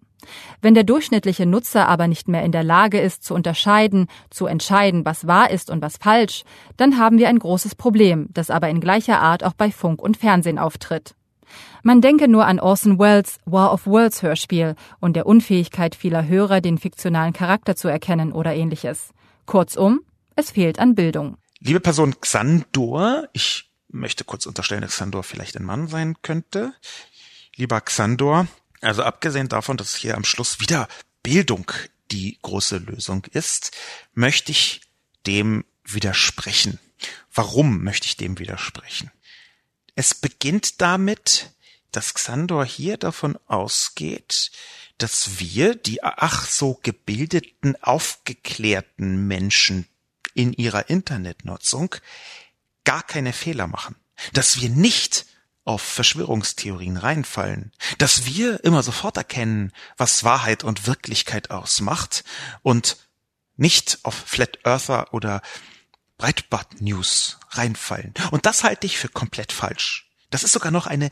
Wenn der durchschnittliche Nutzer aber nicht mehr in der Lage ist, zu unterscheiden, zu entscheiden, was wahr ist und was falsch, dann haben wir ein großes Problem, das aber in gleicher Art auch bei Funk und Fernsehen auftritt. Man denke nur an Orson Welles War of Worlds Hörspiel und der Unfähigkeit vieler Hörer, den fiktionalen Charakter zu erkennen oder ähnliches. Kurzum, es fehlt an Bildung. Liebe Person Xandor, ich möchte kurz unterstellen, dass Xandor vielleicht ein Mann sein könnte. Lieber Xandor, also abgesehen davon, dass hier am Schluss wieder Bildung die große Lösung ist, möchte ich dem widersprechen. Warum möchte ich dem widersprechen? Es beginnt damit, dass Xandor hier davon ausgeht, dass wir, die ach so gebildeten, aufgeklärten Menschen in ihrer Internetnutzung, gar keine Fehler machen. Dass wir nicht auf Verschwörungstheorien reinfallen, dass wir immer sofort erkennen, was Wahrheit und Wirklichkeit ausmacht und nicht auf Flat Earther oder Breitbart News reinfallen. Und das halte ich für komplett falsch. Das ist sogar noch eine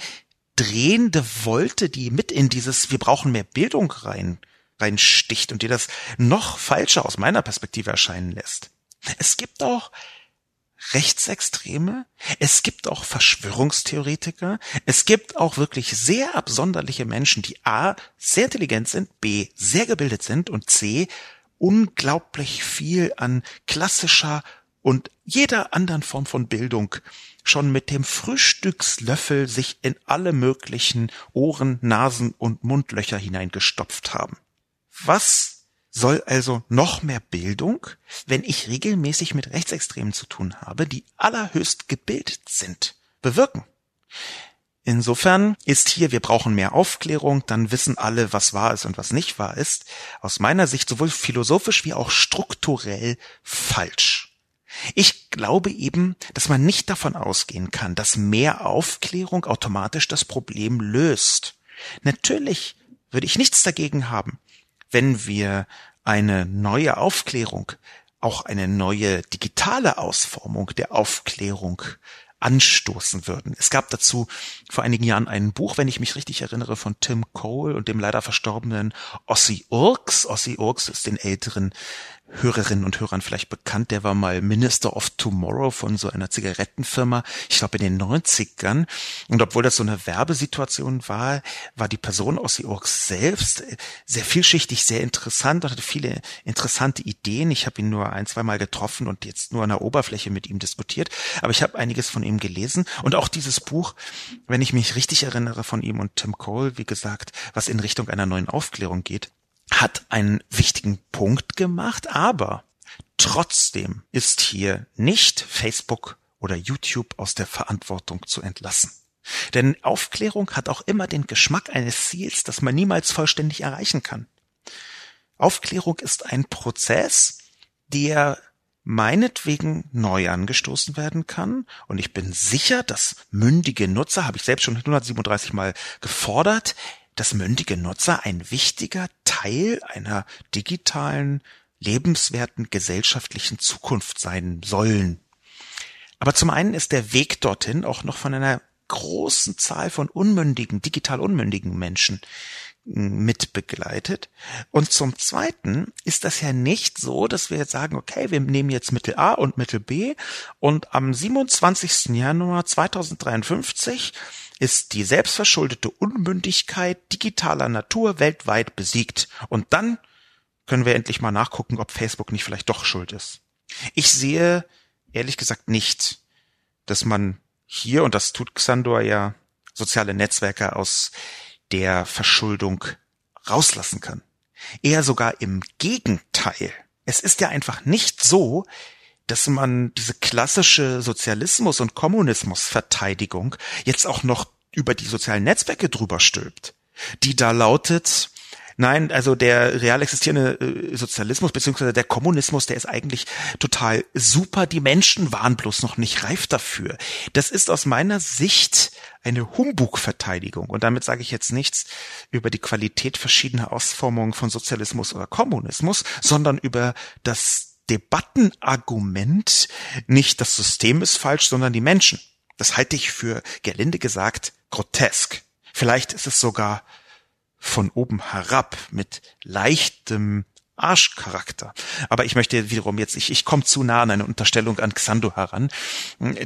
drehende Wolte, die mit in dieses Wir brauchen mehr Bildung rein, reinsticht und dir das noch falscher aus meiner Perspektive erscheinen lässt. Es gibt auch Rechtsextreme, es gibt auch Verschwörungstheoretiker, es gibt auch wirklich sehr absonderliche Menschen, die A sehr intelligent sind, B sehr gebildet sind und C unglaublich viel an klassischer und jeder anderen Form von Bildung schon mit dem Frühstückslöffel sich in alle möglichen Ohren, Nasen und Mundlöcher hineingestopft haben. Was soll also noch mehr Bildung, wenn ich regelmäßig mit Rechtsextremen zu tun habe, die allerhöchst gebildet sind, bewirken? Insofern ist hier, wir brauchen mehr Aufklärung, dann wissen alle, was wahr ist und was nicht wahr ist, aus meiner Sicht sowohl philosophisch wie auch strukturell falsch. Ich glaube eben, dass man nicht davon ausgehen kann, dass mehr Aufklärung automatisch das Problem löst. Natürlich würde ich nichts dagegen haben, wenn wir eine neue Aufklärung, auch eine neue digitale Ausformung der Aufklärung anstoßen würden. Es gab dazu vor einigen Jahren ein Buch, wenn ich mich richtig erinnere, von Tim Cole und dem leider verstorbenen Ossi Urks. Ossi Urks ist den älteren Hörerinnen und Hörern vielleicht bekannt. Der war mal Minister of Tomorrow von so einer Zigarettenfirma, ich glaube in den 90ern. Und obwohl das so eine Werbesituation war, war die Person aus Orks selbst sehr vielschichtig, sehr interessant und hatte viele interessante Ideen. Ich habe ihn nur ein, zwei Mal getroffen und jetzt nur an der Oberfläche mit ihm diskutiert. Aber ich habe einiges von ihm gelesen. Und auch dieses Buch, wenn ich mich richtig erinnere von ihm und Tim Cole, wie gesagt, was in Richtung einer neuen Aufklärung geht, hat einen wichtigen Punkt gemacht, aber trotzdem ist hier nicht Facebook oder YouTube aus der Verantwortung zu entlassen. Denn Aufklärung hat auch immer den Geschmack eines Ziels, das man niemals vollständig erreichen kann. Aufklärung ist ein Prozess, der meinetwegen neu angestoßen werden kann. Und ich bin sicher, dass mündige Nutzer, habe ich selbst schon 137 Mal gefordert, dass mündige Nutzer ein wichtiger Teil einer digitalen, lebenswerten gesellschaftlichen Zukunft sein sollen. Aber zum einen ist der Weg dorthin auch noch von einer großen Zahl von unmündigen, digital unmündigen Menschen mit begleitet. Und zum Zweiten ist das ja nicht so, dass wir jetzt sagen, okay, wir nehmen jetzt Mittel A und Mittel B und am 27. Januar 2053 ist die selbstverschuldete Unmündigkeit digitaler Natur weltweit besiegt. Und dann können wir endlich mal nachgucken, ob Facebook nicht vielleicht doch schuld ist. Ich sehe ehrlich gesagt nicht, dass man hier, und das tut Xandor ja, soziale Netzwerke aus der Verschuldung rauslassen kann. Eher sogar im Gegenteil. Es ist ja einfach nicht so, dass man diese klassische Sozialismus- und Kommunismusverteidigung jetzt auch noch über die sozialen Netzwerke drüber stülpt, die da lautet, Nein, also der real existierende äh, Sozialismus beziehungsweise der Kommunismus, der ist eigentlich total super. Die Menschen waren bloß noch nicht reif dafür. Das ist aus meiner Sicht eine Humbug-Verteidigung. Und damit sage ich jetzt nichts über die Qualität verschiedener Ausformungen von Sozialismus oder Kommunismus, sondern über das Debattenargument, nicht das System ist falsch, sondern die Menschen. Das halte ich für, gelinde gesagt, grotesk. Vielleicht ist es sogar von oben herab mit leichtem Arschcharakter. Aber ich möchte wiederum jetzt, ich, ich komme zu nah an eine Unterstellung an Xando heran.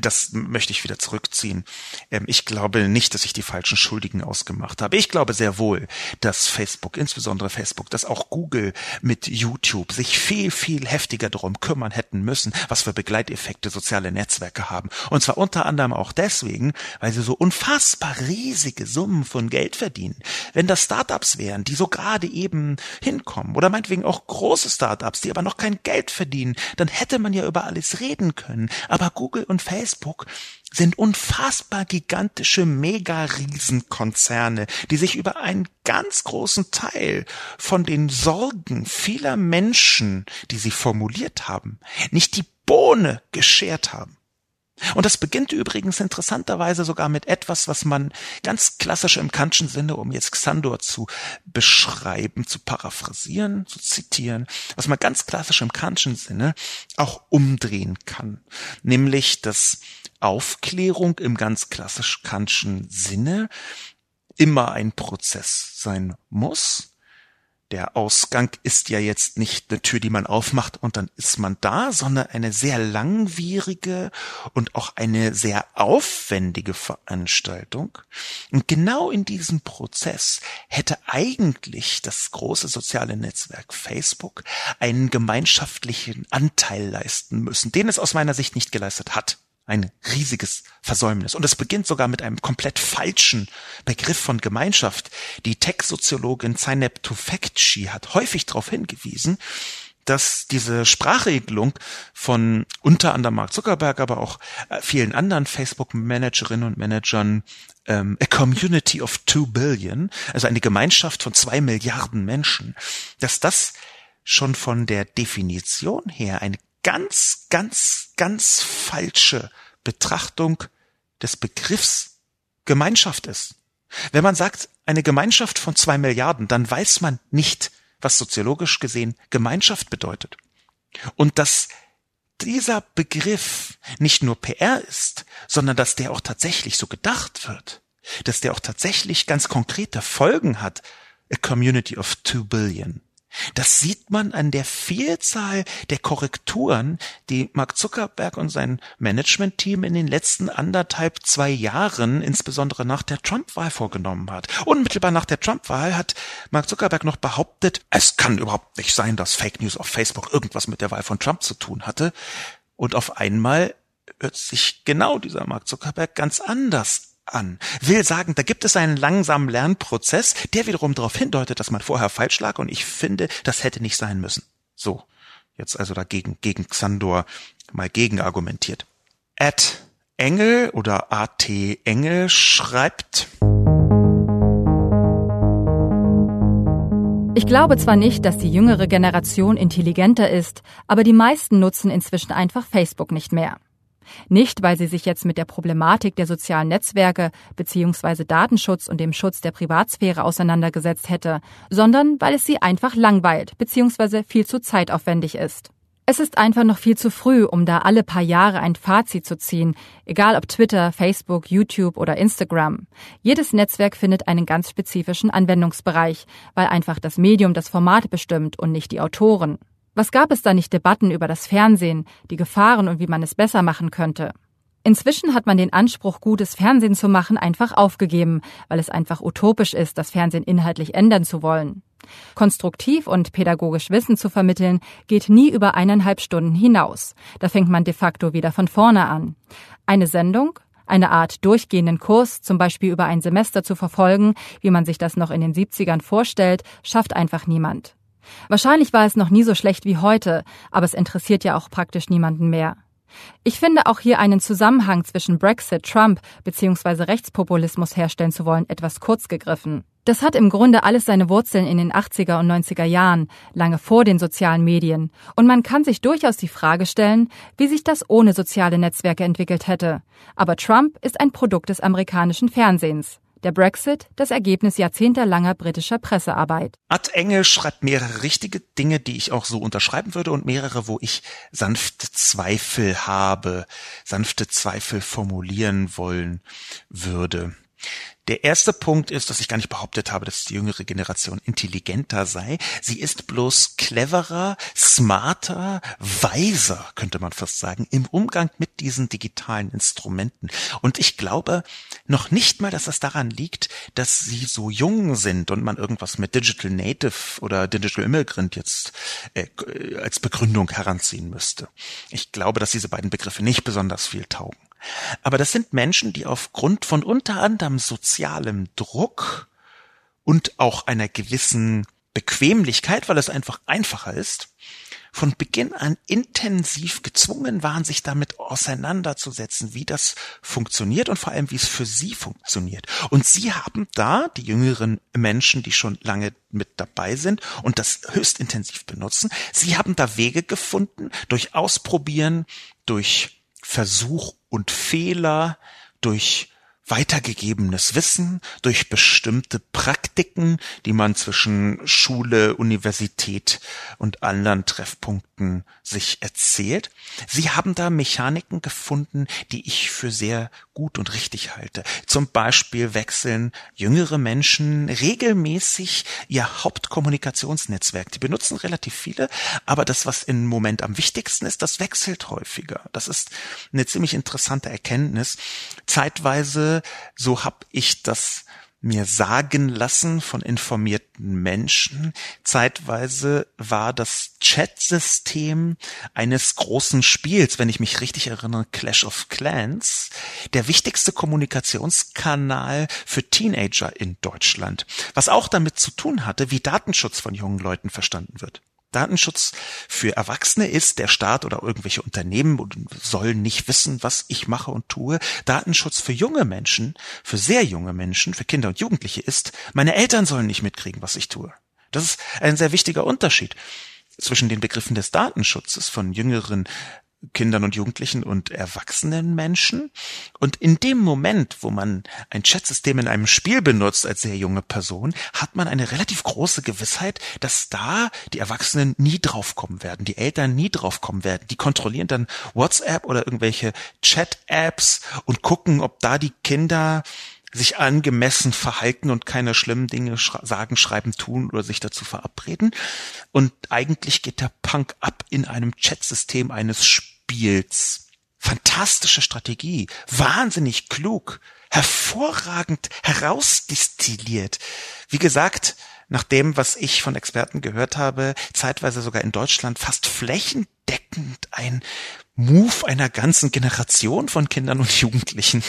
Das möchte ich wieder zurückziehen. Ähm, ich glaube nicht, dass ich die falschen Schuldigen ausgemacht habe. Ich glaube sehr wohl, dass Facebook, insbesondere Facebook, dass auch Google mit YouTube sich viel, viel heftiger darum kümmern hätten müssen, was für Begleiteffekte soziale Netzwerke haben. Und zwar unter anderem auch deswegen, weil sie so unfassbar riesige Summen von Geld verdienen. Wenn das Startups wären, die so gerade eben hinkommen oder meinetwegen auch große Startups, die aber noch kein Geld verdienen, dann hätte man ja über alles reden können. Aber Google und Facebook sind unfassbar gigantische Mega-Riesenkonzerne, die sich über einen ganz großen Teil von den Sorgen vieler Menschen, die sie formuliert haben, nicht die Bohne geschert haben. Und das beginnt übrigens interessanterweise sogar mit etwas, was man ganz klassisch im Kantschen Sinne, um jetzt Xandor zu beschreiben, zu paraphrasieren, zu zitieren, was man ganz klassisch im Kantschen Sinne auch umdrehen kann. Nämlich, dass Aufklärung im ganz klassisch Kantschen Sinne immer ein Prozess sein muss, der Ausgang ist ja jetzt nicht eine Tür, die man aufmacht und dann ist man da, sondern eine sehr langwierige und auch eine sehr aufwendige Veranstaltung. Und genau in diesem Prozess hätte eigentlich das große soziale Netzwerk Facebook einen gemeinschaftlichen Anteil leisten müssen, den es aus meiner Sicht nicht geleistet hat ein riesiges Versäumnis. Und es beginnt sogar mit einem komplett falschen Begriff von Gemeinschaft. Die Tech-Soziologin Zainab Tufekci hat häufig darauf hingewiesen, dass diese Sprachregelung von unter anderem Mark Zuckerberg, aber auch äh, vielen anderen Facebook-Managerinnen und Managern ähm, a community of two billion, also eine Gemeinschaft von zwei Milliarden Menschen, dass das schon von der Definition her eine ganz, ganz, ganz falsche Betrachtung des Begriffs Gemeinschaft ist. Wenn man sagt, eine Gemeinschaft von zwei Milliarden, dann weiß man nicht, was soziologisch gesehen Gemeinschaft bedeutet. Und dass dieser Begriff nicht nur PR ist, sondern dass der auch tatsächlich so gedacht wird, dass der auch tatsächlich ganz konkrete Folgen hat, a community of two billion. Das sieht man an der Vielzahl der Korrekturen, die Mark Zuckerberg und sein Managementteam in den letzten anderthalb, zwei Jahren, insbesondere nach der Trump-Wahl vorgenommen hat. Unmittelbar nach der Trump-Wahl hat Mark Zuckerberg noch behauptet, es kann überhaupt nicht sein, dass Fake News auf Facebook irgendwas mit der Wahl von Trump zu tun hatte. Und auf einmal hört sich genau dieser Mark Zuckerberg ganz anders an. Will sagen, da gibt es einen langsamen Lernprozess, der wiederum darauf hindeutet, dass man vorher falsch lag und ich finde, das hätte nicht sein müssen. So. Jetzt also dagegen, gegen Xandor mal gegen argumentiert. At Engel oder AT Engel schreibt, Ich glaube zwar nicht, dass die jüngere Generation intelligenter ist, aber die meisten nutzen inzwischen einfach Facebook nicht mehr. Nicht, weil sie sich jetzt mit der Problematik der sozialen Netzwerke bzw. Datenschutz und dem Schutz der Privatsphäre auseinandergesetzt hätte, sondern weil es sie einfach langweilt bzw. viel zu zeitaufwendig ist. Es ist einfach noch viel zu früh, um da alle paar Jahre ein Fazit zu ziehen, egal ob Twitter, Facebook, YouTube oder Instagram. Jedes Netzwerk findet einen ganz spezifischen Anwendungsbereich, weil einfach das Medium das Format bestimmt und nicht die Autoren. Was gab es da nicht Debatten über das Fernsehen, die Gefahren und wie man es besser machen könnte? Inzwischen hat man den Anspruch, gutes Fernsehen zu machen, einfach aufgegeben, weil es einfach utopisch ist, das Fernsehen inhaltlich ändern zu wollen. Konstruktiv und pädagogisch Wissen zu vermitteln, geht nie über eineinhalb Stunden hinaus. Da fängt man de facto wieder von vorne an. Eine Sendung, eine Art durchgehenden Kurs, zum Beispiel über ein Semester zu verfolgen, wie man sich das noch in den 70ern vorstellt, schafft einfach niemand. Wahrscheinlich war es noch nie so schlecht wie heute, aber es interessiert ja auch praktisch niemanden mehr. Ich finde auch hier einen Zusammenhang zwischen Brexit, Trump bzw. Rechtspopulismus herstellen zu wollen etwas kurz gegriffen. Das hat im Grunde alles seine Wurzeln in den 80er und 90er Jahren, lange vor den sozialen Medien. Und man kann sich durchaus die Frage stellen, wie sich das ohne soziale Netzwerke entwickelt hätte. Aber Trump ist ein Produkt des amerikanischen Fernsehens. Der Brexit, das Ergebnis jahrzehntelanger britischer Pressearbeit. Ad Engel schreibt mehrere richtige Dinge, die ich auch so unterschreiben würde und mehrere, wo ich sanfte Zweifel habe, sanfte Zweifel formulieren wollen würde. Der erste Punkt ist, dass ich gar nicht behauptet habe, dass die jüngere Generation intelligenter sei. Sie ist bloß cleverer, smarter, weiser, könnte man fast sagen, im Umgang mit diesen digitalen Instrumenten. Und ich glaube noch nicht mal, dass das daran liegt, dass sie so jung sind und man irgendwas mit Digital Native oder Digital Immigrant jetzt äh, als Begründung heranziehen müsste. Ich glaube, dass diese beiden Begriffe nicht besonders viel taugen. Aber das sind Menschen, die aufgrund von unter anderem sozialem Druck und auch einer gewissen Bequemlichkeit, weil es einfach einfacher ist, von Beginn an intensiv gezwungen waren, sich damit auseinanderzusetzen, wie das funktioniert und vor allem, wie es für sie funktioniert. Und sie haben da, die jüngeren Menschen, die schon lange mit dabei sind und das höchst intensiv benutzen, sie haben da Wege gefunden, durch Ausprobieren, durch Versuch und Fehler, durch weitergegebenes Wissen, durch bestimmte Praktiken, die man zwischen Schule, Universität und anderen Treffpunkten sich erzählt. Sie haben da Mechaniken gefunden, die ich für sehr gut und richtig halte. Zum Beispiel wechseln jüngere Menschen regelmäßig ihr Hauptkommunikationsnetzwerk. Die benutzen relativ viele, aber das, was im Moment am wichtigsten ist, das wechselt häufiger. Das ist eine ziemlich interessante Erkenntnis. Zeitweise, so habe ich das mir sagen lassen von informierten Menschen. Zeitweise war das Chat-System eines großen Spiels, wenn ich mich richtig erinnere, Clash of Clans, der wichtigste Kommunikationskanal für Teenager in Deutschland, was auch damit zu tun hatte, wie Datenschutz von jungen Leuten verstanden wird. Datenschutz für Erwachsene ist, der Staat oder irgendwelche Unternehmen sollen nicht wissen, was ich mache und tue. Datenschutz für junge Menschen, für sehr junge Menschen, für Kinder und Jugendliche ist, meine Eltern sollen nicht mitkriegen, was ich tue. Das ist ein sehr wichtiger Unterschied zwischen den Begriffen des Datenschutzes von jüngeren Kindern und Jugendlichen und erwachsenen Menschen. Und in dem Moment, wo man ein Chatsystem in einem Spiel benutzt als sehr junge Person, hat man eine relativ große Gewissheit, dass da die Erwachsenen nie draufkommen werden, die Eltern nie draufkommen werden. Die kontrollieren dann WhatsApp oder irgendwelche Chat-Apps und gucken, ob da die Kinder sich angemessen verhalten und keine schlimmen Dinge sagen, schreiben, tun oder sich dazu verabreden. Und eigentlich geht der Punk ab in einem Chatsystem eines Spiels. Fantastische Strategie, wahnsinnig klug, hervorragend herausdistilliert. Wie gesagt, nach dem, was ich von Experten gehört habe, zeitweise sogar in Deutschland fast flächendeckend ein Move einer ganzen Generation von Kindern und Jugendlichen,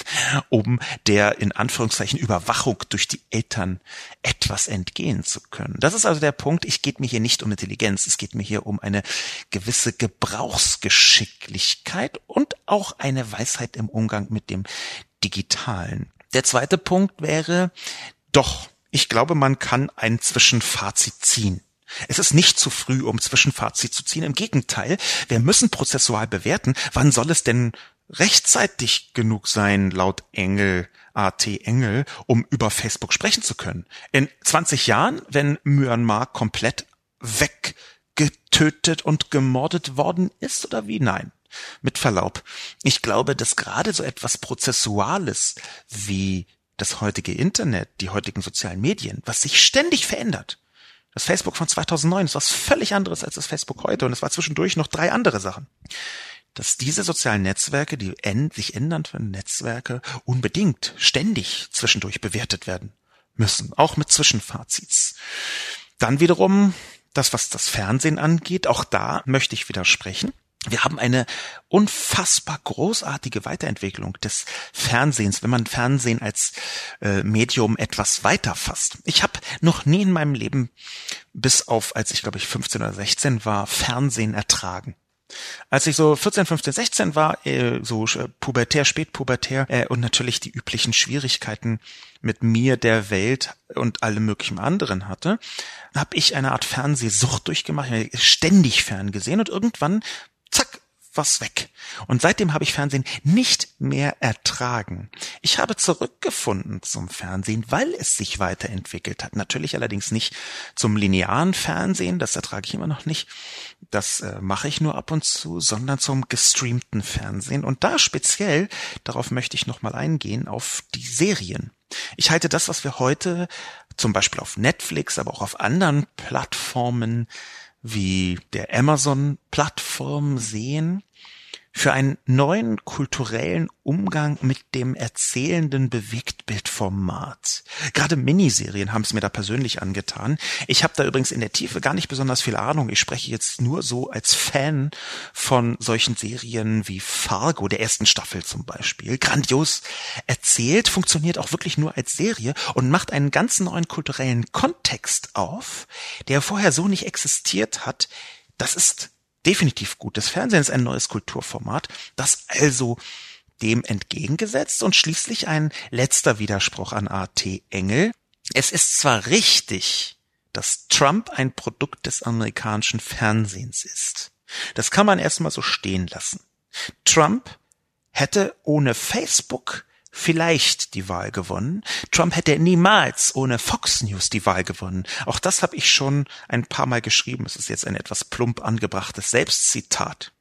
um der in Anführungszeichen Überwachung durch die Eltern etwas entgehen zu können. Das ist also der Punkt. Ich geht mir hier nicht um Intelligenz. Es geht mir hier um eine gewisse Gebrauchsgeschicklichkeit und auch eine Weisheit im Umgang mit dem Digitalen. Der zweite Punkt wäre, doch, ich glaube, man kann ein Zwischenfazit ziehen. Es ist nicht zu früh, um Zwischenfazit zu ziehen. Im Gegenteil, wir müssen prozessual bewerten, wann soll es denn rechtzeitig genug sein, laut Engel, AT Engel, um über Facebook sprechen zu können. In 20 Jahren, wenn Myanmar komplett weggetötet und gemordet worden ist oder wie? Nein. Mit Verlaub. Ich glaube, dass gerade so etwas Prozessuales wie das heutige Internet, die heutigen sozialen Medien, was sich ständig verändert, das Facebook von 2009 ist was völlig anderes als das Facebook heute und es war zwischendurch noch drei andere Sachen. Dass diese sozialen Netzwerke, die sich ändernden Netzwerke, unbedingt ständig zwischendurch bewertet werden müssen, auch mit Zwischenfazits. Dann wiederum das, was das Fernsehen angeht, auch da möchte ich widersprechen. Wir haben eine unfassbar großartige Weiterentwicklung des Fernsehens, wenn man Fernsehen als äh, Medium etwas weiter fasst. Ich habe noch nie in meinem Leben, bis auf als ich glaube ich 15 oder 16 war, Fernsehen ertragen. Als ich so 14, 15, 16 war, äh, so äh, pubertär, spätpubertär äh, und natürlich die üblichen Schwierigkeiten mit mir, der Welt und allem möglichen anderen hatte, habe ich eine Art Fernsehsucht durchgemacht, ständig ferngesehen und irgendwann zack, war's weg. Und seitdem habe ich Fernsehen nicht mehr ertragen. Ich habe zurückgefunden zum Fernsehen, weil es sich weiterentwickelt hat. Natürlich allerdings nicht zum linearen Fernsehen, das ertrage ich immer noch nicht. Das äh, mache ich nur ab und zu, sondern zum gestreamten Fernsehen. Und da speziell, darauf möchte ich nochmal eingehen, auf die Serien. Ich halte das, was wir heute zum Beispiel auf Netflix, aber auch auf anderen Plattformen wie der Amazon-Plattform sehen, für einen neuen kulturellen Umgang mit dem erzählenden Bewegtbildformat. Gerade Miniserien haben es mir da persönlich angetan. Ich habe da übrigens in der Tiefe gar nicht besonders viel Ahnung. Ich spreche jetzt nur so als Fan von solchen Serien wie Fargo, der ersten Staffel zum Beispiel. Grandios erzählt, funktioniert auch wirklich nur als Serie und macht einen ganz neuen kulturellen Kontext auf, der vorher so nicht existiert hat. Das ist definitiv gut. Das Fernsehen ist ein neues Kulturformat, das also dem entgegengesetzt und schließlich ein letzter Widerspruch an A.T. Engel. Es ist zwar richtig, dass Trump ein Produkt des amerikanischen Fernsehens ist. Das kann man erstmal so stehen lassen. Trump hätte ohne Facebook vielleicht die Wahl gewonnen. Trump hätte niemals ohne Fox News die Wahl gewonnen. Auch das habe ich schon ein paar Mal geschrieben. Es ist jetzt ein etwas plump angebrachtes Selbstzitat.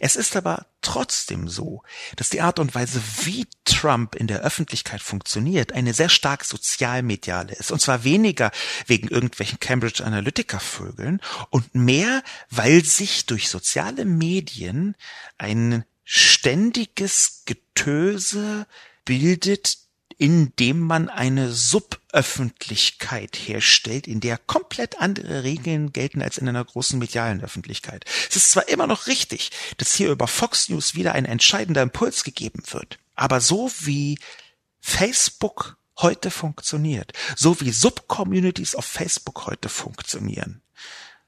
Es ist aber trotzdem so, dass die Art und Weise, wie Trump in der Öffentlichkeit funktioniert, eine sehr stark sozialmediale ist. Und zwar weniger wegen irgendwelchen Cambridge Analytica Vögeln und mehr, weil sich durch soziale Medien ein ständiges Getöse bildet, indem man eine Suböffentlichkeit herstellt, in der komplett andere Regeln gelten als in einer großen medialen Öffentlichkeit. Es ist zwar immer noch richtig, dass hier über Fox News wieder ein entscheidender Impuls gegeben wird, aber so wie Facebook heute funktioniert, so wie Subcommunities auf Facebook heute funktionieren,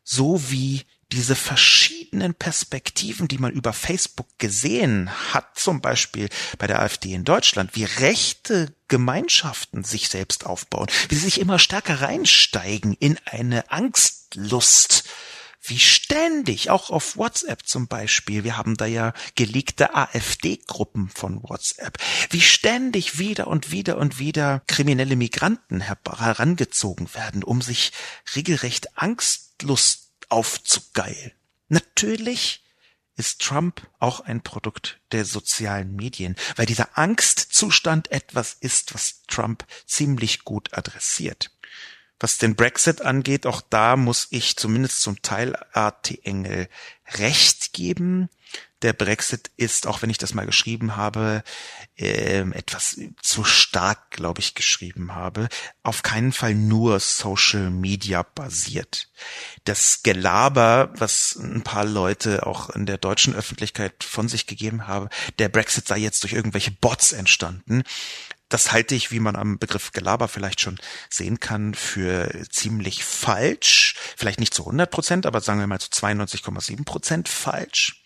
so wie diese verschiedenen Perspektiven, die man über Facebook gesehen hat, zum Beispiel bei der AfD in Deutschland, wie rechte Gemeinschaften sich selbst aufbauen, wie sie sich immer stärker reinsteigen in eine Angstlust, wie ständig, auch auf WhatsApp zum Beispiel, wir haben da ja geleakte AfD-Gruppen von WhatsApp, wie ständig wieder und wieder und wieder kriminelle Migranten herangezogen werden, um sich regelrecht Angstlust aufzugeilen. Natürlich ist Trump auch ein Produkt der sozialen Medien, weil dieser Angstzustand etwas ist, was Trump ziemlich gut adressiert. Was den Brexit angeht, auch da muss ich zumindest zum Teil AT Engel recht geben der Brexit ist, auch wenn ich das mal geschrieben habe, äh, etwas zu stark, glaube ich, geschrieben habe, auf keinen Fall nur Social Media basiert. Das Gelaber, was ein paar Leute auch in der deutschen Öffentlichkeit von sich gegeben haben, der Brexit sei jetzt durch irgendwelche Bots entstanden, das halte ich, wie man am Begriff Gelaber vielleicht schon sehen kann, für ziemlich falsch. Vielleicht nicht zu 100 Prozent, aber sagen wir mal zu 92,7 Prozent falsch.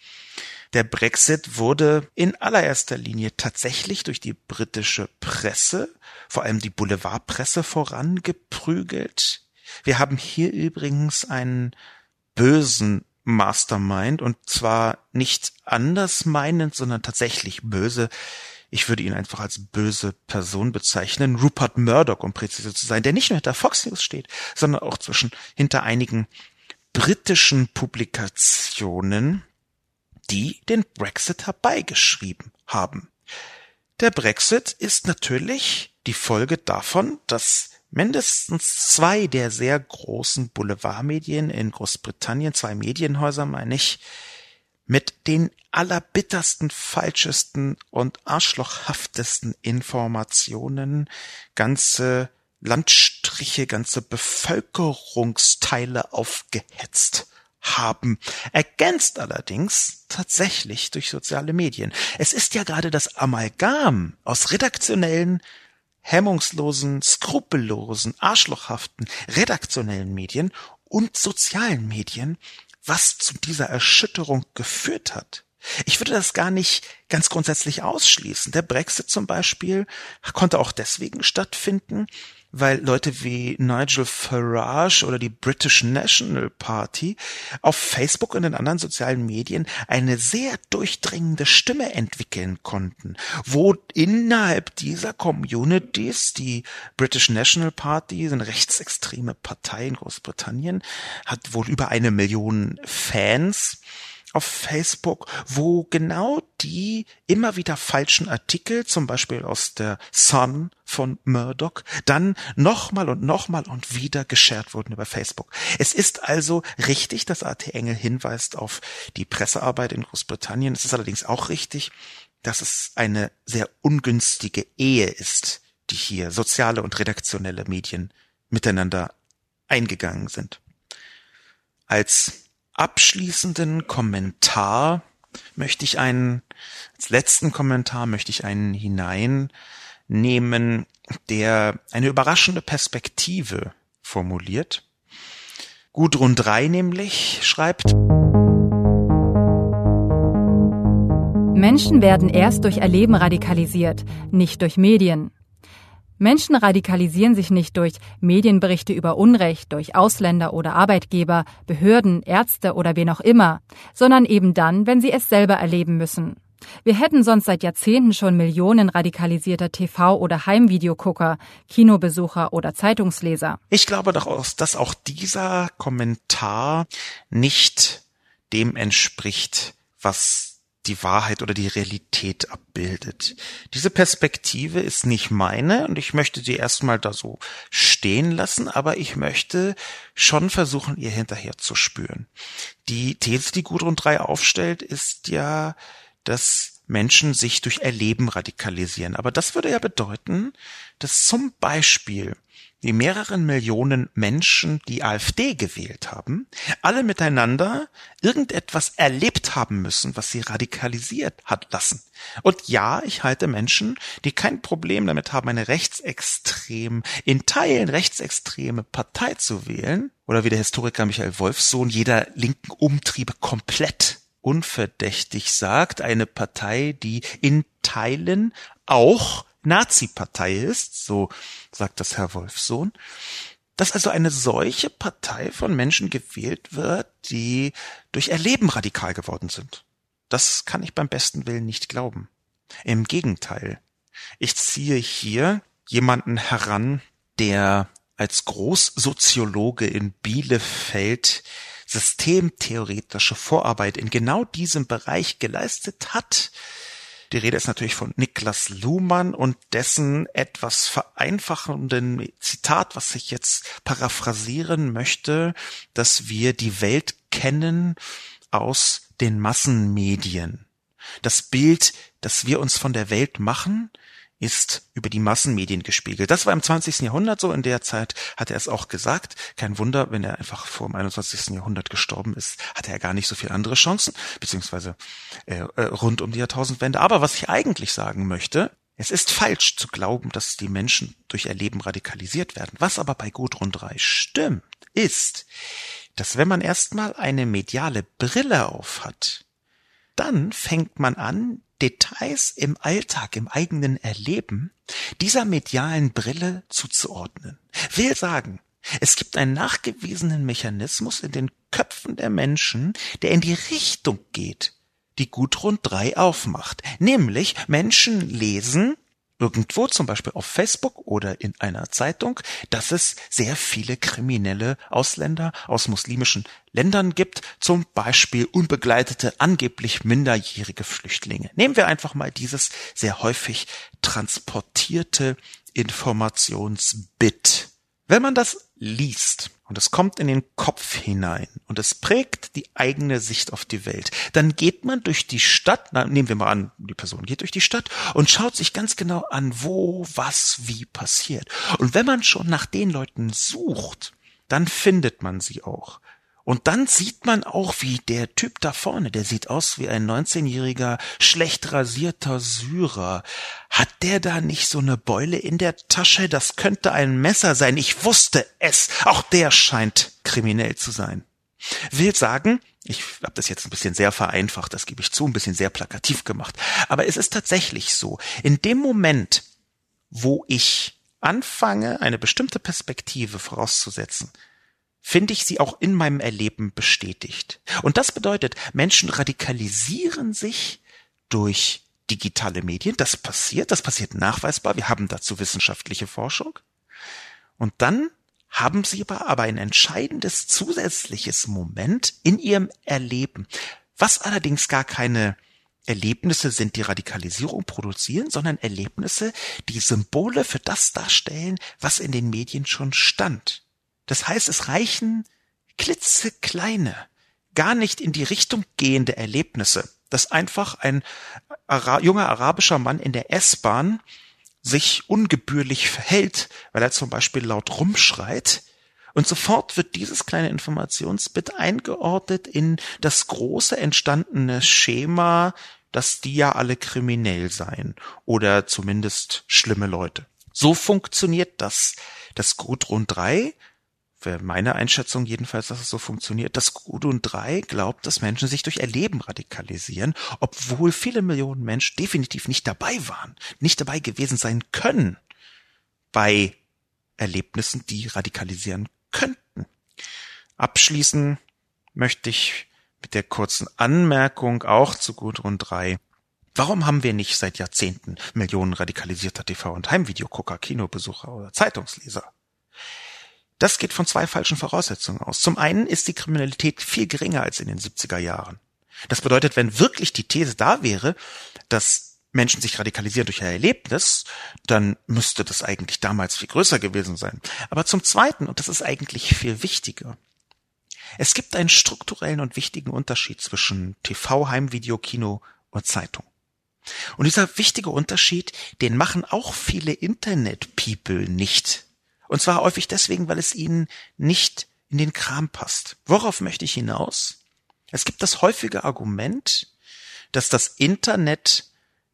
Der Brexit wurde in allererster Linie tatsächlich durch die britische Presse, vor allem die Boulevardpresse vorangeprügelt. Wir haben hier übrigens einen bösen Mastermind und zwar nicht anders meinend, sondern tatsächlich böse. Ich würde ihn einfach als böse Person bezeichnen. Rupert Murdoch, um präzise zu sein, der nicht nur hinter Fox News steht, sondern auch zwischen hinter einigen britischen Publikationen, die den Brexit herbeigeschrieben haben. Der Brexit ist natürlich die Folge davon, dass mindestens zwei der sehr großen Boulevardmedien in Großbritannien, zwei Medienhäuser meine ich, mit den allerbittersten, falschesten und arschlochhaftesten Informationen ganze Landstriche, ganze Bevölkerungsteile aufgehetzt haben, ergänzt allerdings tatsächlich durch soziale Medien. Es ist ja gerade das Amalgam aus redaktionellen, hemmungslosen, skrupellosen, arschlochhaften, redaktionellen Medien und sozialen Medien, was zu dieser Erschütterung geführt hat. Ich würde das gar nicht ganz grundsätzlich ausschließen. Der Brexit zum Beispiel konnte auch deswegen stattfinden, weil Leute wie Nigel Farage oder die British National Party auf Facebook und in anderen sozialen Medien eine sehr durchdringende Stimme entwickeln konnten, wo innerhalb dieser Communities die British National Party, eine rechtsextreme Partei in Großbritannien, hat wohl über eine Million Fans auf Facebook, wo genau die immer wieder falschen Artikel, zum Beispiel aus der Sun von Murdoch, dann nochmal und nochmal und wieder geshared wurden über Facebook. Es ist also richtig, dass AT Engel hinweist auf die Pressearbeit in Großbritannien. Es ist allerdings auch richtig, dass es eine sehr ungünstige Ehe ist, die hier soziale und redaktionelle Medien miteinander eingegangen sind. Als abschließenden Kommentar möchte ich einen, als letzten Kommentar möchte ich einen hineinnehmen, der eine überraschende Perspektive formuliert. Gudrun 3 nämlich schreibt, Menschen werden erst durch Erleben radikalisiert, nicht durch Medien. Menschen radikalisieren sich nicht durch Medienberichte über Unrecht, durch Ausländer oder Arbeitgeber, Behörden, Ärzte oder wen auch immer, sondern eben dann, wenn sie es selber erleben müssen. Wir hätten sonst seit Jahrzehnten schon Millionen radikalisierter TV- oder Heimvideogucker, Kinobesucher oder Zeitungsleser. Ich glaube doch, dass auch dieser Kommentar nicht dem entspricht, was die Wahrheit oder die Realität abbildet. Diese Perspektive ist nicht meine und ich möchte sie erstmal da so stehen lassen, aber ich möchte schon versuchen, ihr hinterher zu spüren. Die These, die Gudrun 3 aufstellt, ist ja, dass Menschen sich durch Erleben radikalisieren. Aber das würde ja bedeuten, dass zum Beispiel die mehreren Millionen Menschen, die AfD gewählt haben, alle miteinander irgendetwas erlebt haben müssen, was sie radikalisiert hat lassen. Und ja, ich halte Menschen, die kein Problem damit haben, eine rechtsextrem, in Teilen rechtsextreme Partei zu wählen, oder wie der Historiker Michael Wolfsohn, jeder linken Umtriebe komplett unverdächtig sagt, eine Partei, die in Teilen auch Nazi-Partei ist, so sagt das Herr Wolfsohn, dass also eine solche Partei von Menschen gewählt wird, die durch Erleben radikal geworden sind. Das kann ich beim besten Willen nicht glauben. Im Gegenteil. Ich ziehe hier jemanden heran, der als Großsoziologe in Bielefeld systemtheoretische Vorarbeit in genau diesem Bereich geleistet hat, die Rede ist natürlich von Niklas Luhmann und dessen etwas vereinfachenden Zitat, was ich jetzt paraphrasieren möchte, dass wir die Welt kennen aus den Massenmedien. Das Bild, das wir uns von der Welt machen, ist über die Massenmedien gespiegelt. Das war im 20. Jahrhundert so. In der Zeit hat er es auch gesagt. Kein Wunder, wenn er einfach vor dem 21. Jahrhundert gestorben ist, hatte er gar nicht so viele andere Chancen, beziehungsweise äh, äh, rund um die Jahrtausendwende. Aber was ich eigentlich sagen möchte, es ist falsch zu glauben, dass die Menschen durch ihr Leben radikalisiert werden. Was aber bei Gudrun 3 stimmt, ist, dass wenn man erstmal eine mediale Brille aufhat, dann fängt man an, Details im Alltag, im eigenen Erleben dieser medialen Brille zuzuordnen. Will sagen, es gibt einen nachgewiesenen Mechanismus in den Köpfen der Menschen, der in die Richtung geht, die Gudrun 3 aufmacht. Nämlich Menschen lesen irgendwo, zum Beispiel auf Facebook oder in einer Zeitung, dass es sehr viele kriminelle Ausländer aus muslimischen Ländern gibt, zum Beispiel unbegleitete, angeblich minderjährige Flüchtlinge. Nehmen wir einfach mal dieses sehr häufig transportierte Informationsbit. Wenn man das liest, und es kommt in den Kopf hinein und es prägt die eigene Sicht auf die Welt, dann geht man durch die Stadt, na, nehmen wir mal an, die Person geht durch die Stadt und schaut sich ganz genau an, wo, was, wie passiert. Und wenn man schon nach den Leuten sucht, dann findet man sie auch. Und dann sieht man auch, wie der Typ da vorne, der sieht aus wie ein 19-jähriger, schlecht rasierter Syrer. Hat der da nicht so eine Beule in der Tasche? Das könnte ein Messer sein. Ich wusste es. Auch der scheint kriminell zu sein. Will sagen, ich habe das jetzt ein bisschen sehr vereinfacht, das gebe ich zu, ein bisschen sehr plakativ gemacht. Aber es ist tatsächlich so. In dem Moment, wo ich anfange, eine bestimmte Perspektive vorauszusetzen, finde ich sie auch in meinem Erleben bestätigt. Und das bedeutet, Menschen radikalisieren sich durch digitale Medien. Das passiert, das passiert nachweisbar. Wir haben dazu wissenschaftliche Forschung. Und dann haben sie aber, aber ein entscheidendes zusätzliches Moment in ihrem Erleben, was allerdings gar keine Erlebnisse sind, die Radikalisierung produzieren, sondern Erlebnisse, die Symbole für das darstellen, was in den Medien schon stand. Das heißt, es reichen klitzekleine, gar nicht in die Richtung gehende Erlebnisse, dass einfach ein Ara junger arabischer Mann in der S-Bahn sich ungebührlich verhält, weil er zum Beispiel laut rumschreit, und sofort wird dieses kleine Informationsbit eingeordnet in das große entstandene Schema, dass die ja alle kriminell seien oder zumindest schlimme Leute. So funktioniert das. Das Gudrun 3 wäre meine Einschätzung jedenfalls, dass es so funktioniert, dass Gudrun 3 glaubt, dass Menschen sich durch Erleben radikalisieren, obwohl viele Millionen Menschen definitiv nicht dabei waren, nicht dabei gewesen sein können bei Erlebnissen, die radikalisieren könnten. Abschließen möchte ich mit der kurzen Anmerkung auch zu Gudrun 3. Warum haben wir nicht seit Jahrzehnten Millionen radikalisierter TV- und Heimvideogucker, Kinobesucher oder Zeitungsleser? Das geht von zwei falschen Voraussetzungen aus. Zum einen ist die Kriminalität viel geringer als in den 70er Jahren. Das bedeutet, wenn wirklich die These da wäre, dass Menschen sich radikalisieren durch ein Erlebnis, dann müsste das eigentlich damals viel größer gewesen sein. Aber zum Zweiten, und das ist eigentlich viel wichtiger, es gibt einen strukturellen und wichtigen Unterschied zwischen TV, Heimvideo, Kino und Zeitung. Und dieser wichtige Unterschied, den machen auch viele Internet-People nicht. Und zwar häufig deswegen, weil es ihnen nicht in den Kram passt. Worauf möchte ich hinaus? Es gibt das häufige Argument, dass das Internet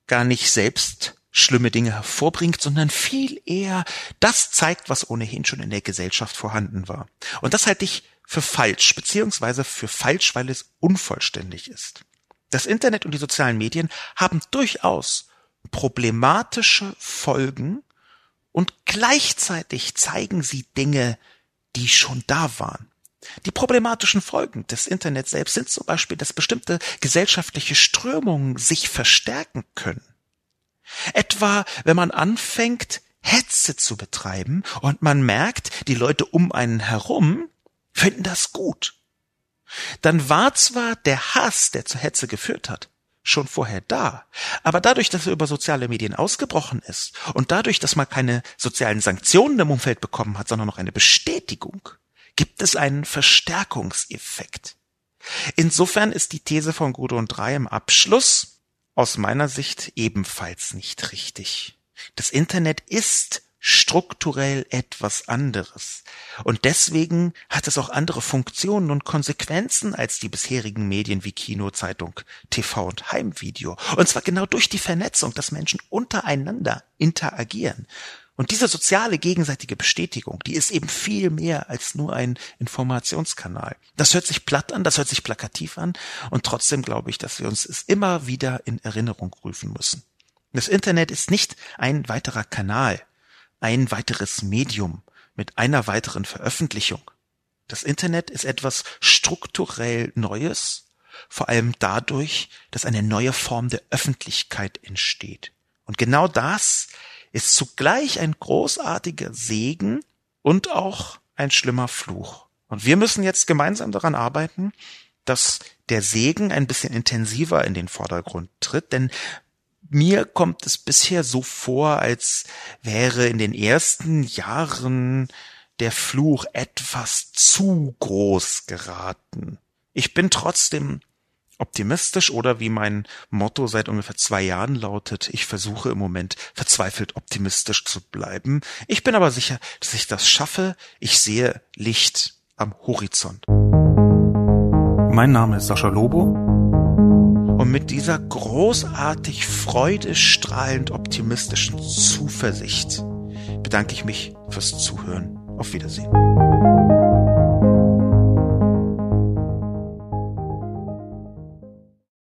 gar nicht selbst schlimme Dinge hervorbringt, sondern viel eher das zeigt, was ohnehin schon in der Gesellschaft vorhanden war. Und das halte ich für falsch, beziehungsweise für falsch, weil es unvollständig ist. Das Internet und die sozialen Medien haben durchaus problematische Folgen und gleichzeitig zeigen sie Dinge, die schon da waren. Die problematischen Folgen des Internets selbst sind zum Beispiel, dass bestimmte gesellschaftliche Strömungen sich verstärken können. Etwa, wenn man anfängt, Hetze zu betreiben und man merkt, die Leute um einen herum finden das gut. Dann war zwar der Hass, der zur Hetze geführt hat, schon vorher da. Aber dadurch, dass er über soziale Medien ausgebrochen ist und dadurch, dass man keine sozialen Sanktionen im Umfeld bekommen hat, sondern noch eine Bestätigung, gibt es einen Verstärkungseffekt. Insofern ist die These von Gudrun 3 im Abschluss aus meiner Sicht ebenfalls nicht richtig. Das Internet ist strukturell etwas anderes. Und deswegen hat es auch andere Funktionen und Konsequenzen als die bisherigen Medien wie Kino, Zeitung, TV und Heimvideo. Und zwar genau durch die Vernetzung, dass Menschen untereinander interagieren. Und diese soziale gegenseitige Bestätigung, die ist eben viel mehr als nur ein Informationskanal. Das hört sich platt an, das hört sich plakativ an und trotzdem glaube ich, dass wir uns es immer wieder in Erinnerung rufen müssen. Das Internet ist nicht ein weiterer Kanal, ein weiteres Medium mit einer weiteren Veröffentlichung. Das Internet ist etwas strukturell Neues, vor allem dadurch, dass eine neue Form der Öffentlichkeit entsteht. Und genau das ist zugleich ein großartiger Segen und auch ein schlimmer Fluch. Und wir müssen jetzt gemeinsam daran arbeiten, dass der Segen ein bisschen intensiver in den Vordergrund tritt, denn mir kommt es bisher so vor, als wäre in den ersten Jahren der Fluch etwas zu groß geraten. Ich bin trotzdem optimistisch oder wie mein Motto seit ungefähr zwei Jahren lautet, ich versuche im Moment verzweifelt optimistisch zu bleiben. Ich bin aber sicher, dass ich das schaffe. Ich sehe Licht am Horizont. Mein Name ist Sascha Lobo und mit dieser großartig freudestrahlend optimistischen Zuversicht bedanke ich mich fürs Zuhören. Auf Wiedersehen.